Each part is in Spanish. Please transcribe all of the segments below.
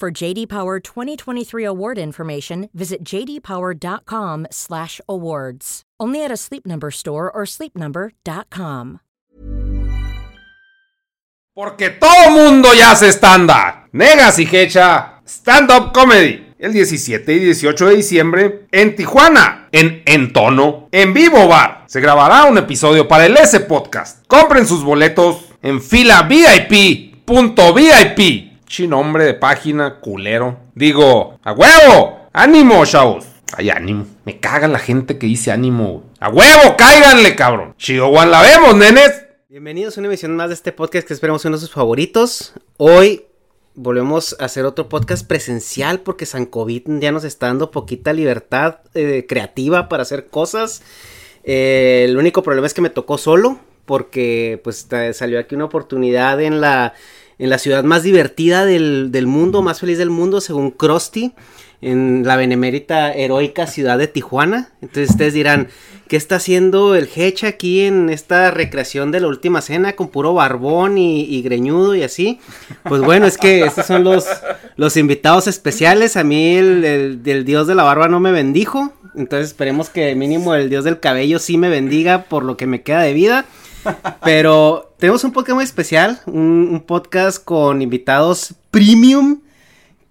For JD Power 2023 award information, visit jdpower.com/awards. Only at a Sleep Number store or sleepnumber.com. Porque todo mundo ya hace stand-up. Negas y Hecha, stand-up comedy. El 17 y 18 de diciembre en Tijuana, en Entono, en Vivo Bar. Se grabará un episodio para el S Podcast. Compren sus boletos en fila VIP.vip. Chi nombre de página culero. Digo, ¡a huevo! ¡Ánimo, chavos! Ay, ánimo. Me caga la gente que dice ánimo. ¡A huevo! ¡Cáiganle, cabrón! Chihuahua la vemos, nenes. Bienvenidos a una emisión más de este podcast que esperamos uno de sus favoritos. Hoy volvemos a hacer otro podcast presencial porque San COVID ya nos está dando poquita libertad eh, creativa para hacer cosas. Eh, el único problema es que me tocó solo porque pues salió aquí una oportunidad en la, en la ciudad más divertida del, del mundo, más feliz del mundo según Krusty en la benemérita heroica ciudad de Tijuana. Entonces ustedes dirán, ¿qué está haciendo el Hecha aquí en esta recreación de la última cena con puro barbón y, greñudo y así? Pues bueno, es que estos son los, los invitados especiales. A mí el, el, dios de la barba no me bendijo. Entonces esperemos que mínimo el dios del cabello sí me bendiga por lo que me queda de vida. Pero tenemos un podcast muy especial, un, un podcast con invitados premium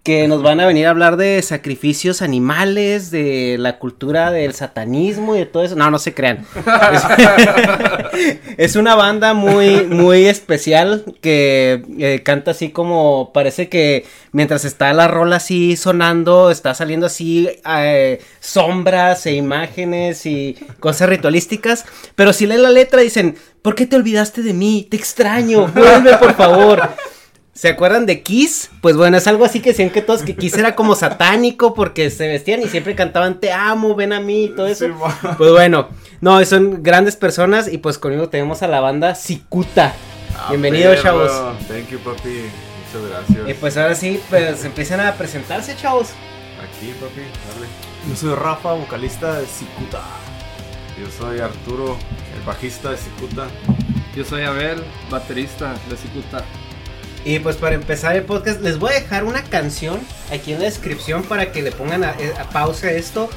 que nos van a venir a hablar de sacrificios animales, de la cultura del satanismo y de todo eso. No, no se crean. Es, una banda muy, muy especial que eh, canta así como parece que mientras está la rola así sonando, está saliendo así eh, sombras e imágenes y cosas ritualísticas. Pero si leen la letra dicen, ¿por qué te olvidaste de mí? Te extraño, vuelve por favor. ¿Se acuerdan de Kiss? Pues bueno, es algo así que decían que todos que Kiss era como satánico porque se vestían y siempre cantaban te amo, ven a mí y todo eso. pues bueno, no, son grandes personas y pues conmigo tenemos a la banda Cicuta. Ah, Bienvenidos, chavos. Thank you, papi. Muchas gracias. Y pues ahora sí, pues empiezan a presentarse, chavos. Aquí, papi, dale. Yo soy Rafa, vocalista de Cicuta. Yo soy Arturo, el bajista de Cicuta. Yo soy Abel, baterista de Cicuta. Y pues para empezar el podcast, les voy a dejar una canción aquí en la descripción para que le pongan a, pausa esto.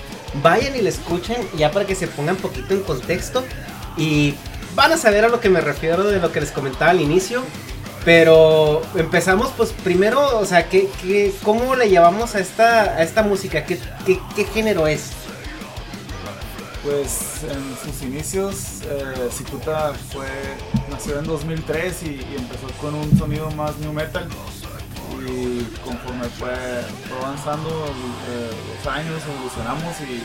Vayan y la escuchen ya para que se pongan poquito en contexto. Y van a saber a lo que me refiero de lo que les comentaba al inicio. Pero empezamos pues primero, o sea, ¿qué, cómo le llevamos a esta, a esta música? ¿Qué, qué, qué género es? Pues en sus inicios, eh, fue, nació en 2003 y, empezó con un sonido más new metal. Y conforme fue, avanzando eh, los años, evolucionamos y,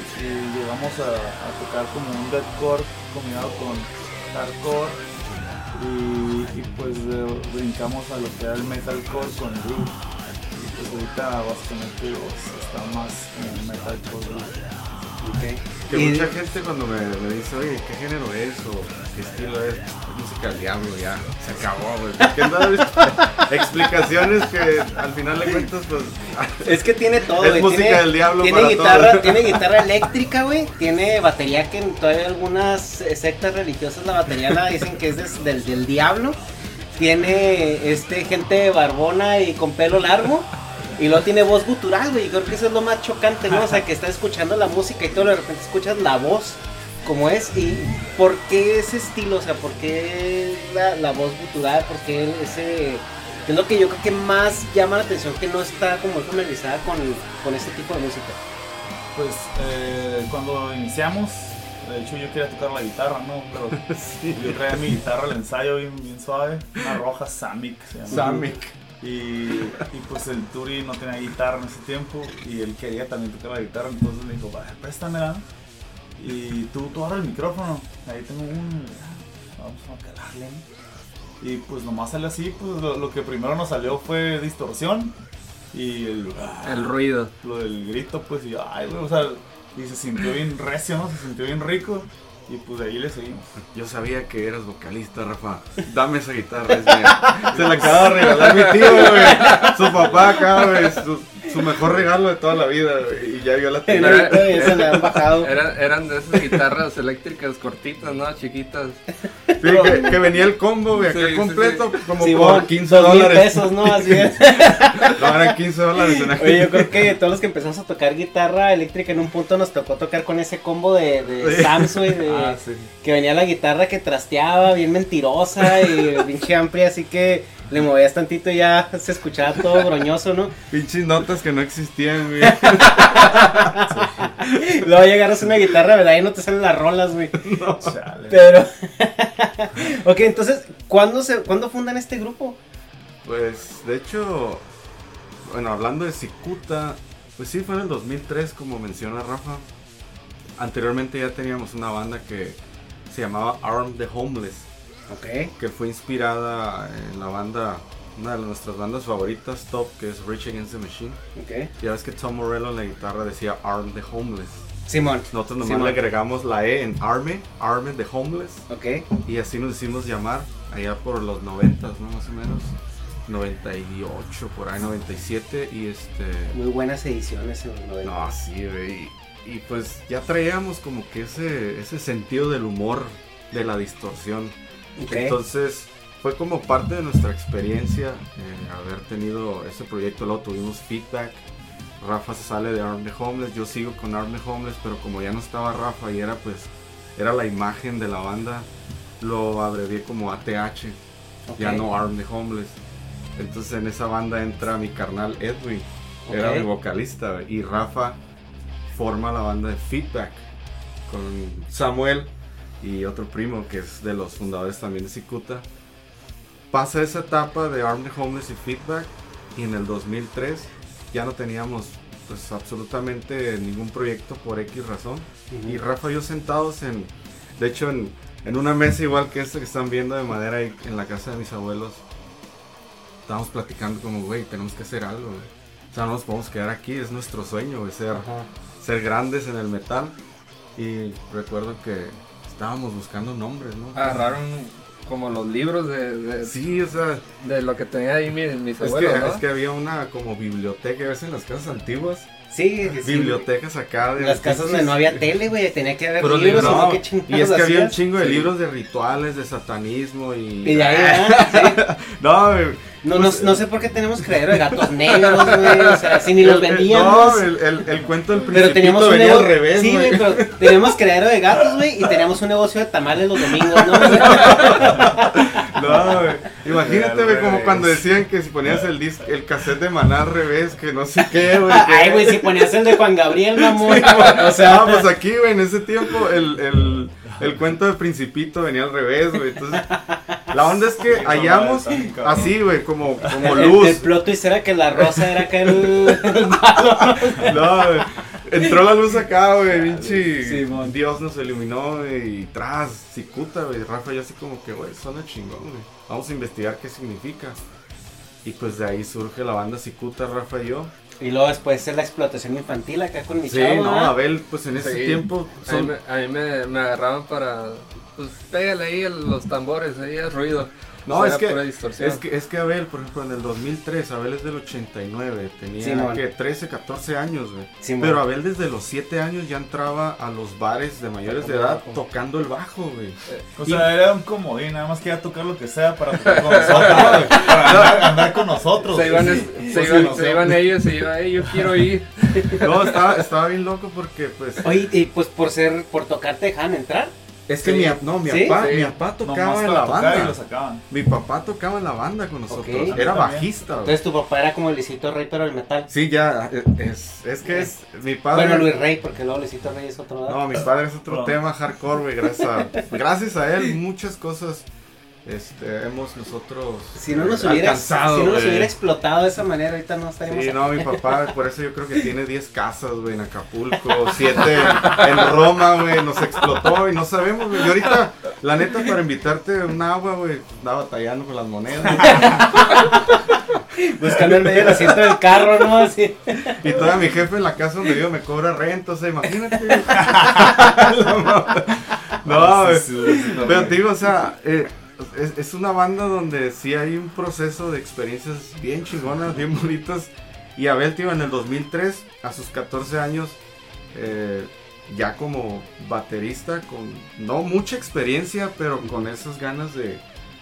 llegamos a, tocar como un deathcore combinado con hardcore. Y, pues eh, brincamos a lo que era el metalcore con groove. Y pues ahorita básicamente pues, está más en metalcore groove. Que Y- mucha gente cuando me, me dice, oye, ¿qué género es? O ¿qué estilo es? Música del diablo, ya. Se acabó, güey. Explicaciones que al final de cuentas, pues. Es que tiene todo, Es güey. música tiene, del diablo tiene para guitarra, tiene guitarra eléctrica, güey. Tiene batería que en todavía algunas sectas religiosas la batería la dicen que es des- del, del diablo. Tiene este gente barbona y con pelo largo. Y luego tiene voz gutural, güey. Creo que eso es lo más chocante, ¿no? O sea, que estás escuchando la música y todo de repente escuchas la voz como es. ¿Y por qué ese estilo? O sea, ¿por qué la, la voz gutural? ¿Por qué ese...? Es lo que yo creo que más llama la atención, que no está como familiarizada con, con este tipo de música. Pues eh, cuando iniciamos, de hecho yo quería tocar la guitarra, ¿no? Pero yo traía mi guitarra al ensayo bien, bien suave, una roja Samick. se llama. Samick. Y, y pues el Turi no tenía guitarra en ese tiempo y él quería también tocar la guitarra, entonces me dijo, vaya, préstamela. Y tú, tú el micrófono, ahí tengo un... Vamos a calarle. Y pues nomás sale así, pues lo, lo que primero nos salió fue distorsión y el... El ruido. Lo del grito, pues, y ay, güey, o sea, y se sintió bien recio, ¿no? Se sintió bien rico. Y pues de ahí le seguimos. Yo sabía que eras vocalista, Rafa. Dame esa guitarra, es mía. Se la acaba de regalar mi tío, güey. Su papá acá, güey. Su, su mejor regalo de toda la vida, güey. Y ya vio la ahorita ya se le han bajado. Eran, eran de esas guitarras eléctricas cortitas, ¿no? Chiquitas. Sí, que, que venía el combo, güey, acá Sí, sí, completo, como Sí, por bueno, 15 dos mil dólares. pesos, ¿no? Así es. No, eran 15 dólares en Oye, yo creo que todos los que empezamos a tocar guitarra eléctrica en un punto nos tocó tocar con ese combo de, de Sí. Sams, güey, de- Ah, sí. que venía la guitarra que trasteaba, bien mentirosa y pinche amplia, así que le movías tantito y ya se escuchaba todo broñoso, ¿no? Pinches notas que no existían, güey. Luego llegaras a una guitarra, ¿verdad? Y no te salen las rolas, güey. Chale. Pero. ok, entonces, ¿cuándo, se, ¿cuándo fundan este grupo? Pues, de hecho, bueno, hablando de Cicuta, pues sí, fue en el 2003, como menciona Rafa. Anteriormente ya teníamos una banda que se llamaba Arm the Homeless, Ok. que fue inspirada en la banda, una de nuestras bandas favoritas, top, que es Rich Against the Machine. Ok. Ya ves que Tom Morello en la guitarra decía Arm the Homeless. Simón. Nosotros nomás Simón. le agregamos la E en Arme, Arme the Homeless. Ok. Y así nos hicimos llamar allá por los 90, ¿no? Más o menos. 98, por ahí 97. Y este. Muy buenas ediciones en los 90. No, sí, güey. Y, y pues ya traíamos como que ese, ese sentido del humor, de la distorsión. Entonces fue como parte de nuestra experiencia eh, haber tenido ese proyecto. Luego tuvimos feedback. Rafa se sale de Arm the Homeless, yo sigo con Arm the Homeless, pero como ya no estaba Rafa y era pues era la imagen de la banda, lo abrevié como ATH, ya no Arm the Homeless. Entonces en esa banda entra mi carnal Edwin, era mi vocalista, y Rafa forma la banda de Feedback con Samuel y otro primo que es de los fundadores también de Cicuta. Pasa esa etapa de Arm the Homeless y Feedback y en el 2003 ya no teníamos pues absolutamente ningún proyecto por X razón. Y Rafa y yo sentados en, de hecho en, en una mesa igual que esta que están viendo de madera ahí en la casa de mis abuelos, estábamos platicando como, güey, tenemos que hacer algo. güey. O sea, no nos podemos quedar aquí, es nuestro sueño, güey, ser, ser grandes en el metal. Y recuerdo que estábamos buscando nombres, ¿no? Agarraron como los libros de, de, Sí, o sea, de lo que tenía ahí mis, mis es que, abuelos, ¿no? es que había una como biblioteca, ¿ves en las casas antiguas? Sí, sí. Bibliotecas acá de... Las casas donde no había tele, güey, tenía que haber Pero libros, no. ¿Qué y es que había un chingo de Sí. libros de rituales, de satanismo y... Y de ahí, no, No, no, no sé por qué tenemos creadero de gatos negros, güey. O sea, si ni los vendíamos. No, el, el, el cuento del pero principito teníamos un negocio. al revés, sí, güey. güey, pero teníamos creadero de gatos, güey. Y teníamos un negocio de tamales los domingos, ¿no? Güey. Imagínate, güey, como cuando decían que si ponías el disc, el cassette de Maná al revés, que no sé qué, güey. que- Ay, güey, si ponías el de Juan Gabriel, mamón. O sea, Ah, pues aquí, güey, en ese tiempo el, el, el cuento del principito venía al revés, güey. Entonces, la onda es que hallamos así, güey, como, como el, luz. el plot twist era que la rosa era el, el malo. No, güey. Entró la luz acá, güey, pinche. Dios nos iluminó, güey, y tras, cicuta, güey. Rafa, yo así como que, güey, suena chingón, güey. Vamos a investigar qué significa. Y pues de ahí surge la banda Cicuta, Rafa y yo. Y luego después es la explotación infantil acá con mi Sí, chavo, no, ¿verdad? Abel, pues en ese Sí. tiempo A mí, son- me, a mí me, me agarraban para. Pues pégale ahí los tambores, ahí el ruido. No, es que, es que es que Abel, por ejemplo, en el 2003, Abel es del 89, tenía que 13, 14 años, güey. Pero Abel desde los 7 años ya entraba a los bares de mayores de edad tocando el bajo, güey. O sea, era un comodín, nada más quería tocar lo que sea para tocar con nosotros, para andar, andar con nosotros. Se iban, Sí. se iban, no se iban ellos y iba, "Ey, yo quiero ir. No, estaba, estaba bien loco porque, pues, Oye, y pues por ser, por tocar te dejan entrar. Es que sí. mi, no, mi, ¿Sí? papá, Sí. mi papá tocaba en la banda. y lo sacaban. Mi papá tocaba en la banda con nosotros. Era bajista. Entonces tu papá era como Luisito Rey, pero el metal. Sí, ya, eh, es, es que es mi padre. Bueno, Luis Rey, porque luego Luisito Rey es otro. No, mi padre es otro No. tema hardcore, güey. Gracias a, gracias a él, muchas cosas este, hemos nosotros si no nos eh, hubiera, alcanzado. si no nos hubiera explotado de esa manera, ahorita no estaríamos Sí, aquí. no, mi papá, por eso yo creo que tiene 10 casas, güey, en Acapulco, 7 en Roma, güey, nos explotó y no sabemos, güey. Y ahorita, la neta, para invitarte un agua, güey, andaba batallando con las monedas. Buscando en medio del asiento del carro, ¿no? Así. Y todavía mi jefe en la casa donde vivo me cobra renta, o sea, imagínate. güey. no, güey. Pero te digo, o sea, eh, es, es una banda donde sí hay un proceso de experiencias bien chingonas, bien bonitas. Y Abel, tío, en el 2003, a sus 14 años, eh, ya como baterista, con no mucha experiencia, pero con esas ganas de,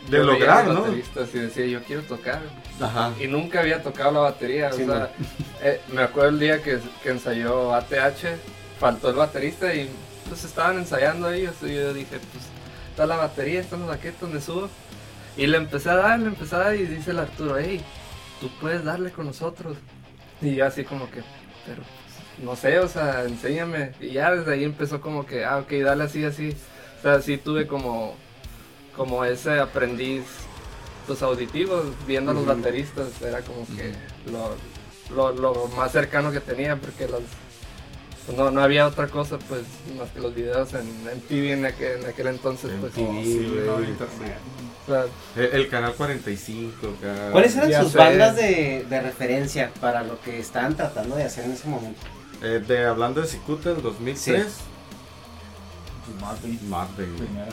de Yo lograr, ¿no? bateristas y decía, yo quiero tocar. Ajá. Y nunca había tocado la batería. Sí, o sea, eh, me acuerdo el día que, que ensayó ATH, faltó el baterista y pues estaban ensayando ellos. Y yo dije, pues está la batería, está la baqueta donde subo. Y le empecé a dar, le empecé a dar y dice el Arturo, hey, tú puedes darle con nosotros. Y yo así como que, pero pues, no sé, o sea, enséñame. Y ya desde ahí empezó como que, ah, ok, dale así, así. O sea, sí tuve como, como ese aprendiz pues auditivos, viendo a los bateristas, era como que lo, lo, lo más cercano que tenía, porque los, pues, no, no había otra cosa pues más que los videos en, en TV en aquel, en aquel entonces, pues TV, Oh, sí, no o sea, El, el canal 45, acá. ¿Cuáles eran Ya sus sé. bandas de, de referencia para lo que estaban tratando de hacer en ese momento? Eh, de, hablando de Cicuta, el 2003. Pues Mad Bane, Mad Bane. primera.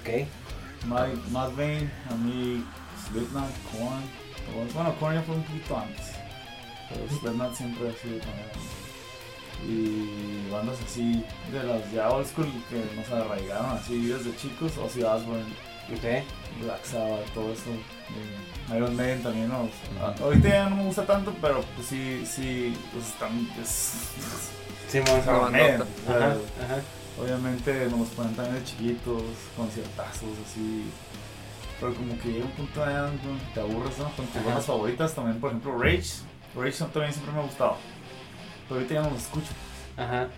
Ok. Mad, Mad Bane, a mí, Slipknot, Korn. Bueno, Korn ya fue un poquito antes. Pero Slipknot siempre ha sido también. Y bandas así de las ya old school que nos arraigaron así desde chicos. Ozzy Osbourne, Ok. Black Sabbath, todo eso. Iron Maiden también nos. a- Ahorita ya no me gusta tanto, pero pues sí, sí, pues están. Es, Sí, Iron Ajá, ajá. Obviamente nos ponen también de chiquitos, conciertazos así. Pero como que llega un punto donde te aburres, ¿no? Con tus bandas favoritas también, por ejemplo, Rage. Rage también siempre me ha gustado. Pero ahorita ya no los escucho. Ajá.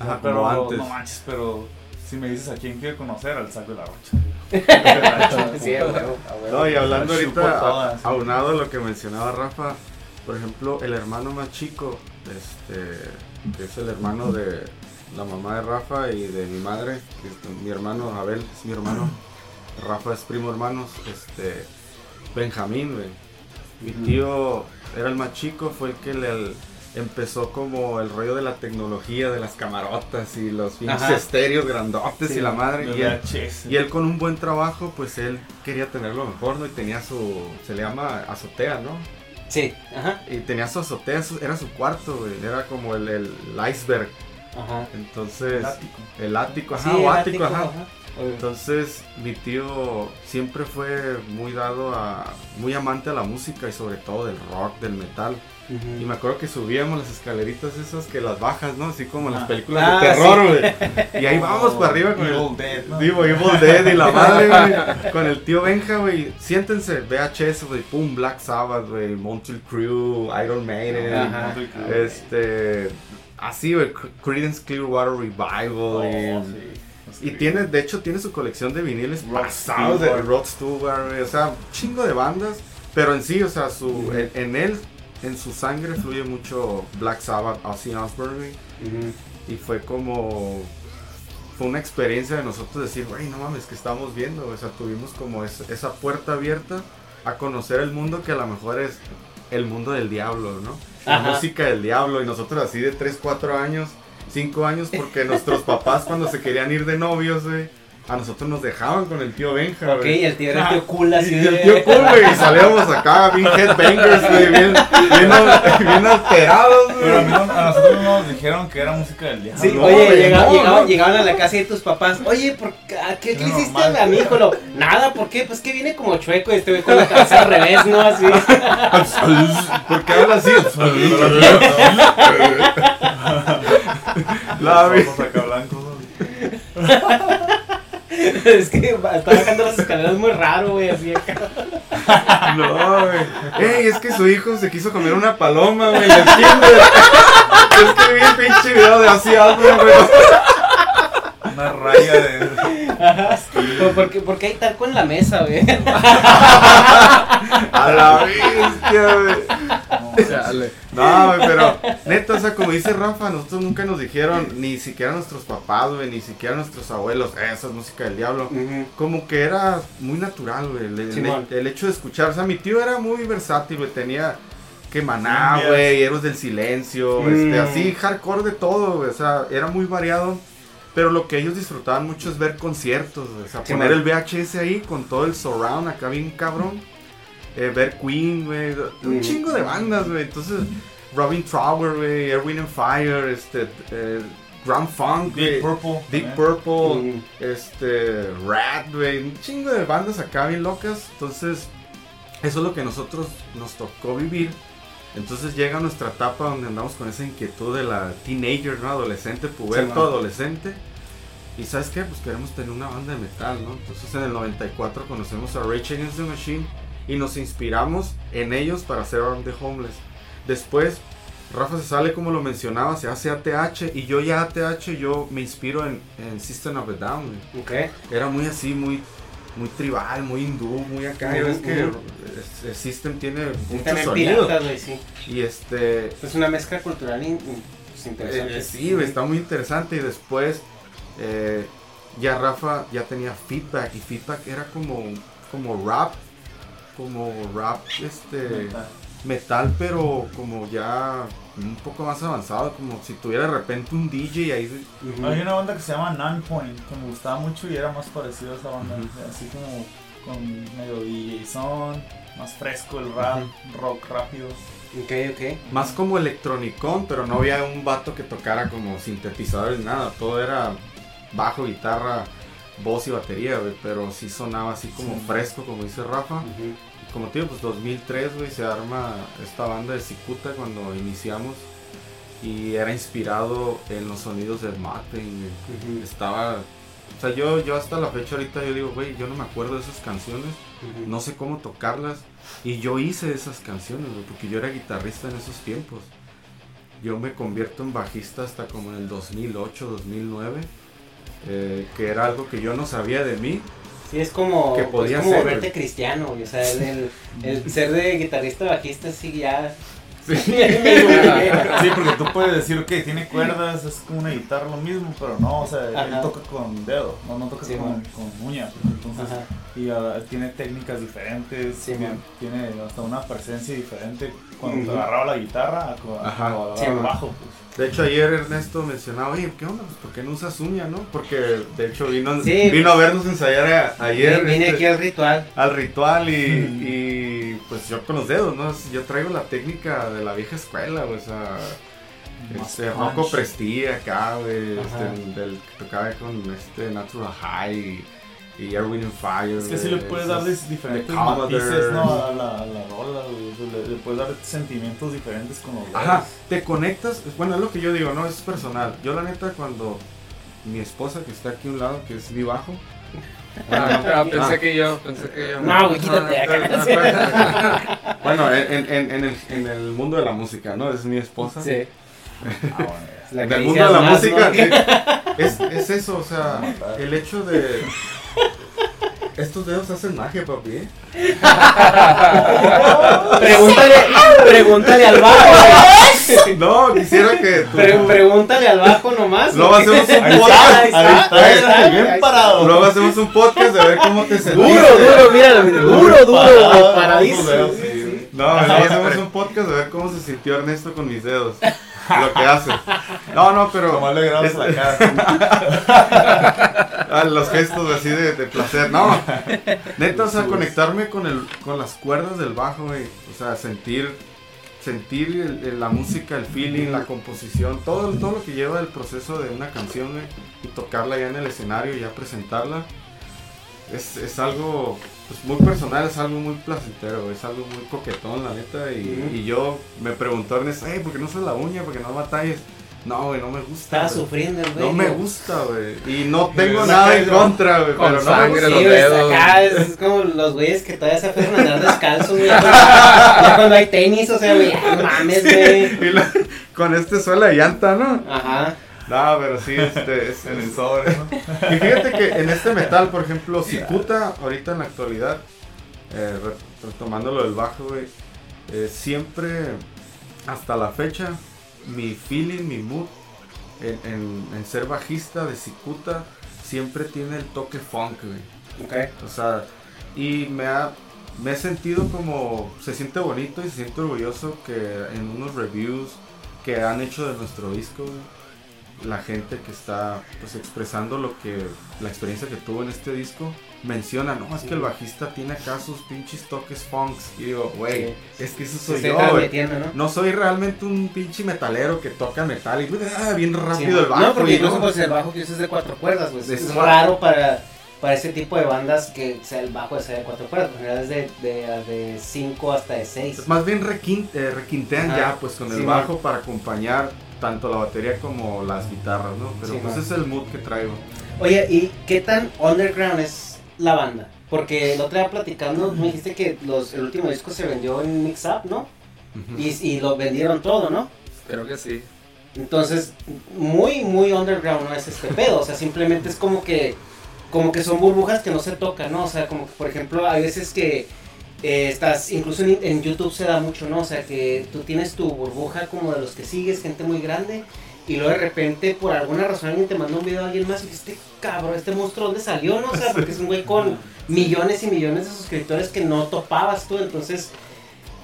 Ajá, pero antes. no manches, pero si me dices a quién quiero conocer, al saco de la rocha. Sí, a huevo, a huevo. No, y hablando ahorita, toda, a- sí. aunado a lo que mencionaba Rafa, por ejemplo, el hermano más chico, este, que es el hermano de la mamá de Rafa y de mi madre, mi hermano Abel es mi hermano, Rafa es primo hermanos, este, Benjamín, güey. Mi tío era el más chico, fue el que le empezó como el rollo de la tecnología, de las camarotas y los estéreos grandotes y la madre. Y él, VHS. y él con un buen trabajo, pues él quería tener lo mejor, ¿no? Y tenía su, se le llama azotea, ¿no? Sí, ajá. Y tenía su azotea, su- era su cuarto, güey. Era como el, el iceberg. Ajá. Entonces, El ático. el ático, ajá, Sí, o el ático, ático, ajá. ajá. Entonces, mi tío siempre fue muy dado a, muy amante a la música y sobre todo del rock, del metal. Y me acuerdo que subíamos las escaleritas esas que las bajas, ¿no? Así como en las Ah. películas Ah, de terror, güey. Y ahí vamos para arriba con el, Evil Dead, ¿no? Digo, Evil Dead y la madre, güey. Con el tío Benja, güey. Siéntense, VHS, güey. Pum, Black Sabbath, güey. Mountain Crew, Iron Maiden. Ajá. Este. Así, güey. Cre- Creedence Clearwater Revival. Oh, y- sí. y tiene, de hecho, tiene su colección de viniles Rod pasados de. Rod Stewart, güey, O sea, un chingo de bandas. Pero en sí, o sea, su, en, en él, en su sangre fluye mucho Black Sabbath, Ozzy Osbourne. Ujú. Y fue como. Fue una experiencia de nosotros decir, güey, no mames, que estamos viendo. O sea, tuvimos como es- esa puerta abierta a conocer el mundo que a lo mejor es. el mundo del diablo, ¿no? La Ajá. música del diablo. Y nosotros así de 3, 4 años, 5 años, porque nuestros papás cuando se querían ir de novios, güey, a nosotros nos dejaban con el tío Benja, Ok, güey. y el tío era el tío cool así Y el de- tío cool, güey, y salíamos acá, bien headbangers, güey, bien, bien, bien alterados, Pero a, güey. mí a nosotros no nos dijeron que era música del diablo. Sí, no, oye, güey, llega- no, llegaban, no. llegaban a la casa de tus papás. Oye, ¿por qué, a qué, qué hiciste normal. a mi hijo? Lo, Nada, ¿por qué? Pues que viene como chueco y este güey con la cabeza al revés, ¿no? Así. ¿Por qué habla así? La Ojos acá blancos. es que está bajando las escaleras muy raro, güey, así acá. No, güey. Ey, es que su hijo se quiso comer una paloma, güey. Es que vi el pinche video de así algo, güey. Una raya de. Pero ¿Por qué, por qué hay talco en la mesa, güey? A la bestia, güey. Chale. No, güey, pero neta, o sea, como dice Rafa, nosotros nunca nos dijeron, ni siquiera nuestros papás, güey, ni siquiera nuestros abuelos, "Eh, esa es música del diablo. Como que era muy natural, güey, el, el- hecho de escuchar. O sea, mi tío era muy versátil, güey, tenía que maná, güey, héroes del silencio, Mm. este, así, hardcore de todo, güey, o sea, era muy variado. Pero lo que ellos disfrutaban mucho es ver conciertos, o sea, poner el VHS ahí con todo el surround acá bien cabrón. Eh, ver Queen, güey, un Mm. chingo de bandas, güey. Entonces, Robin Trower, güey, Erwin and Fire, este, eh, Grand Funk, Deep Purple. Deep ¿eh? Purple, Mm. este, Rat, güey, un chingo de bandas acá bien locas. Entonces, eso es lo que nosotros nos tocó vivir. Entonces llega nuestra etapa donde andamos con esa inquietud de la teenager, ¿no? Adolescente, puberto, Sí, adolescente. Y ¿sabes qué? Pues queremos tener una banda de metal, ¿no? Entonces en el 94 conocemos a Rage Against the Machine y nos inspiramos en ellos para hacer Arm the Homeless. Después, Rafa se sale como lo mencionaba, se hace ATH y yo ya ATH, yo me inspiro en, en System of a Down. güey. Ok. Era muy así, muy muy tribal, muy hindú, muy acá. Ves que es- el System tiene muchos sonidos. sí. Y este, Es una mezcla cultural in- in- pues, interesante. eh, sí, güey, está muy interesante. Y después, eh, ya Rafa ya tenía feedback. Y feedback era como, como rap. Como rap, este. Metal, pero como ya un poco más avanzado. Como si tuviera de repente un DJ ahí. Hay una banda que se llama Nine Point que me gustaba mucho y era más parecido a esa banda. Así como con medio DJ son, más fresco el rap, rock rápido. Ok, ok. Más como electronicón, pero no había un vato que tocara como sintetizadores nada. Todo era bajo, guitarra, voz y batería, güey. Pero sí sonaba así como Sí. fresco, como dice Rafa. Y como te digo, pues 2003, güey, se arma esta banda de Cicuta cuando iniciamos. Y era inspirado en los sonidos del Martin, Ujú. Estaba... O sea, yo, yo hasta la fecha ahorita yo digo, güey, yo no me acuerdo de esas canciones. No sé cómo tocarlas. Y yo hice esas canciones, porque yo era guitarrista en esos tiempos. Yo me convierto en bajista hasta como en el 2008, 2009. Eh, que era algo que yo no sabía de mí. Sí, es como, Que podía es como ser, güey. cristiano. O sea, el, el, el ser de guitarrista bajista sí ya. Sí. Sí, porque tú puedes decir que tiene cuerdas, es como una guitarra lo mismo, pero no, o sea, él toca con dedo, no, no toca Sí, con, con uña. Entonces, Ajá. y ah, tiene técnicas diferentes, Sí, tiene, hasta una presencia diferente cuando te agarraba la guitarra cuando agarraba el bajo. Pues. De hecho, ayer Ernesto mencionaba, oye, ¿qué onda? Pues, ¿por qué no usas uña, no? Porque, de hecho, vino, Sí. vino a vernos ensayar a- ayer. Vine este, aquí al ritual. al ritual y, y, pues yo con los dedos, ¿no? Yo traigo la técnica de la vieja escuela, o sea, este. Rocco Presti acá, este, del que tocaba con este Natural High y, y Erwin and Fire. Es que sí le puedes dar diferentes matices ¿no? a, la, a la rola, le, le puedes dar sentimientos diferentes con los. Ajá, te conectas, bueno, es lo que yo digo, no es personal. Yo la neta cuando mi esposa que está aquí a un lado, que es mi bajo, Ah, ah, pensé Ah. que yo, pensé que yo. No, güey, quítate acá. bueno, en, en- en el, en el mundo de la música, ¿no? Es mi esposa. Sí. Ah, bueno, La en que el mundo de la más, música ¿no? sí. es, es eso, o sea, el hecho de estos dedos hacen magia, papi. ¿eh? Pregúntale, pregúntale al bajo. güey. No, quisiera que tú- Pre- pregúntale al bajo nomás. luego güey. hacemos un Ahí está, podcast, ahí está, ahí está, bien ahí parado. luego hacemos un podcast de ver cómo te sentiste. Duro, duro, mira, duro, duro, Parado, paradísimo. dedos, Sí. No, hacemos un podcast de ver cómo se sintió Ernesto con mis dedos. Lo que hace. No, no, pero. Nomás le grabas la cara. Ah, los gestos así de, de placer. No, neta, o sea, conectarme con, el, con las cuerdas del bajo, güey. O sea, sentir, sentir el- el- la música, el feeling, la composición, todo, todo lo que lleva el proceso de una canción, güey. Y tocarla ya en el escenario y ya presentarla. Es, es algo pues, muy personal, es algo muy placentero, es algo muy coquetón, la neta. Y, y yo me preguntó Ernesto, hey, ¿por qué no usas la uña? ¿Por qué no batalles? No, güey, no me gusta. Estaba sufriendo el güey. No me ¿no? gusta, güey. Y no tengo nada en ¿no? contra, güey. Con Pero no me sangre gusta. los Sí, güey, dedos. acá es, es como los güeyes que todavía se a andar descalzos, güey. Ya cuando, hay tenis, o sea, güey, no mames, güey. Con este suela de llanta, ¿no? Ajá. No, pero sí, este, es, En el sobre, ¿no? Y fíjate que en este metal, por ejemplo, Cicuta, ahorita en la actualidad, eh, re- retomando lo del bajo, güey, eh, siempre, hasta la fecha, mi feeling, mi mood en, en- en ser bajista de Cicuta siempre tiene el toque funk, güey. Ok. O sea, y me ha me he sentido como se siente bonito y se siente orgulloso que en unos reviews que han hecho de nuestro disco, güey, la gente que está pues expresando lo que la experiencia que tuvo en este disco menciona, no, es que el bajista tiene acá sus pinches toques funks y digo, güey, es que eso soy yo, ¿no? No soy realmente un pinche metalero que toca metal y ah, bien Sí, rápido el bajo. No, porque incluso no. pues el bajo que usas es de cuatro cuerdas, pues. Es Es, raro. para, para ese tipo de bandas que sea el bajo sea de cuatro cuerdas. En general es de, de, de cinco hasta de seis. Más bien requin- eh, requintean Ajá. ya pues con el Sí, bajo para acompañar tanto la batería como las guitarras, ¿no? Pero Sí, pues man. es el mood que traigo. Oye, ¿y qué tan underground es la banda? Porque el otro día platicando, me dijiste que los, el último disco se vendió en Mix Up, ¿no? y, y lo vendieron todo, ¿no? Creo que sí. Entonces, muy, muy underground no es este pedo. O sea, simplemente es como que, como que son burbujas que no se tocan, ¿no? O sea, como que, por ejemplo, hay veces que eh, estás, incluso en, YouTube se da mucho, ¿no? O sea, que tú tienes tu burbuja como de los que sigues, gente muy grande. Y luego de repente, por alguna razón, alguien te manda un video a alguien más y este cabrón, este monstruo, ¿dónde salió? ¿No? O sea, porque es un güey con millones y millones de suscriptores que no topabas tú. Entonces,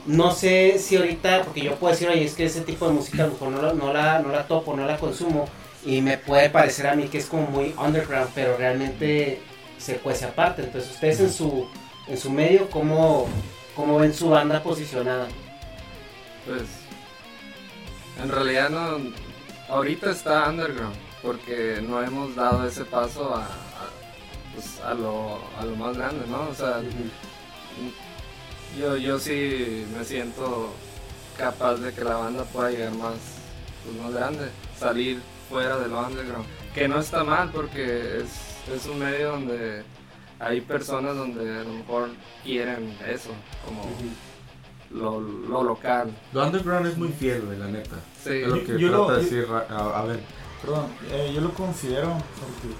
no sé si ahorita, porque yo puedo decir, oye, es que ese tipo de música a lo mejor no la, no la, no la topo, no la consumo, y me puede parecer a mí que es como muy underground, pero realmente se cuece aparte. Entonces, ustedes en su, en su medio, ¿cómo, ¿cómo ven su banda posicionada? Pues en realidad no, ahorita está underground porque no hemos dado ese paso a, a, pues, lo, a lo más grande, ¿no? O sea, yo, yo sí me siento capaz de que la banda pueda llegar más, pues, más grande, salir fuera de lo underground, que no está mal porque es, es un medio donde hay personas donde a lo mejor quieren eso, como lo, lo local. Lo underground es muy fiel, güey, la neta. Sí. Es lo que Yo- yo trata lo- de decir, a, a ver. Perdón, eh, yo lo considero porque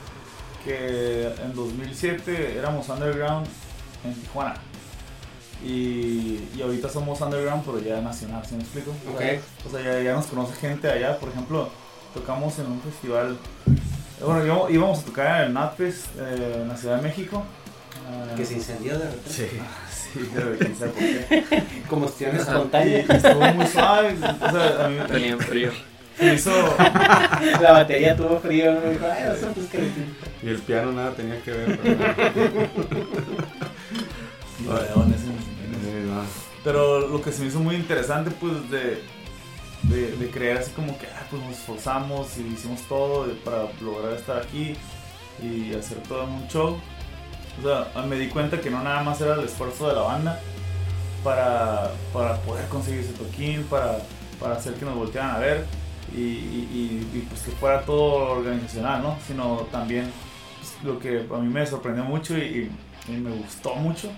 que en 2007 éramos underground en Tijuana. Y, y ahorita somos underground, pero ya nacional, ¿sí me explico? Ok. O sea, ya, ya nos conoce gente allá. Por ejemplo, tocamos en un festival. Eh, Bueno, íbamos, íbamos a tocar en el NatFest eh, en la Ciudad de México. Ah, Que se incendió de repente. Sí. Sí, pero quién sabe por qué. Combustión espontánea. estuvo muy suave. O sea, a mí Tenían frío. hizo. La batería tuvo frío. "Ay, eso, pues, que- Y el piano nada tenía que ver. pero- Leones en- en- Eh, no. Pero lo que se me hizo muy interesante, pues, de, de, creer así como que, ah, pues nos esforzamos y hicimos todo para lograr estar aquí y hacer todo en un show. O sea, me di cuenta que no nada más era el esfuerzo de la banda para, para poder conseguir ese toquín, para, para hacer que nos voltearan a ver y, y- pues que fuera todo organizacional, ¿no? Sino también pues, lo que a mí me sorprendió mucho y- y me gustó mucho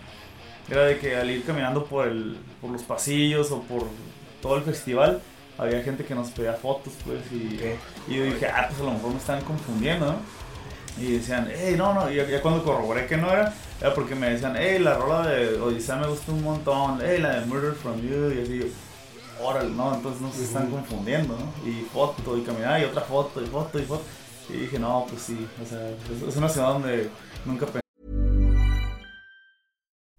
era de que al ir caminando por, el, por los pasillos o por todo el festival, había gente que nos pedía fotos, pues, y, y yo dije, ah, pues a lo mejor me están confundiendo, ¿no? Y decían, hey, no, no, y ya, ya cuando corroboré que no era, era porque me decían, hey, la rola de Odisea me gusta un montón, hey, la de Murder from You, y así, yo, órale, no, entonces no se están confundiendo, ¿no? Y foto, y caminar, y otra foto, y foto, y foto. Y dije, no, pues sí, o sea, es, es una ciudad donde nunca pensé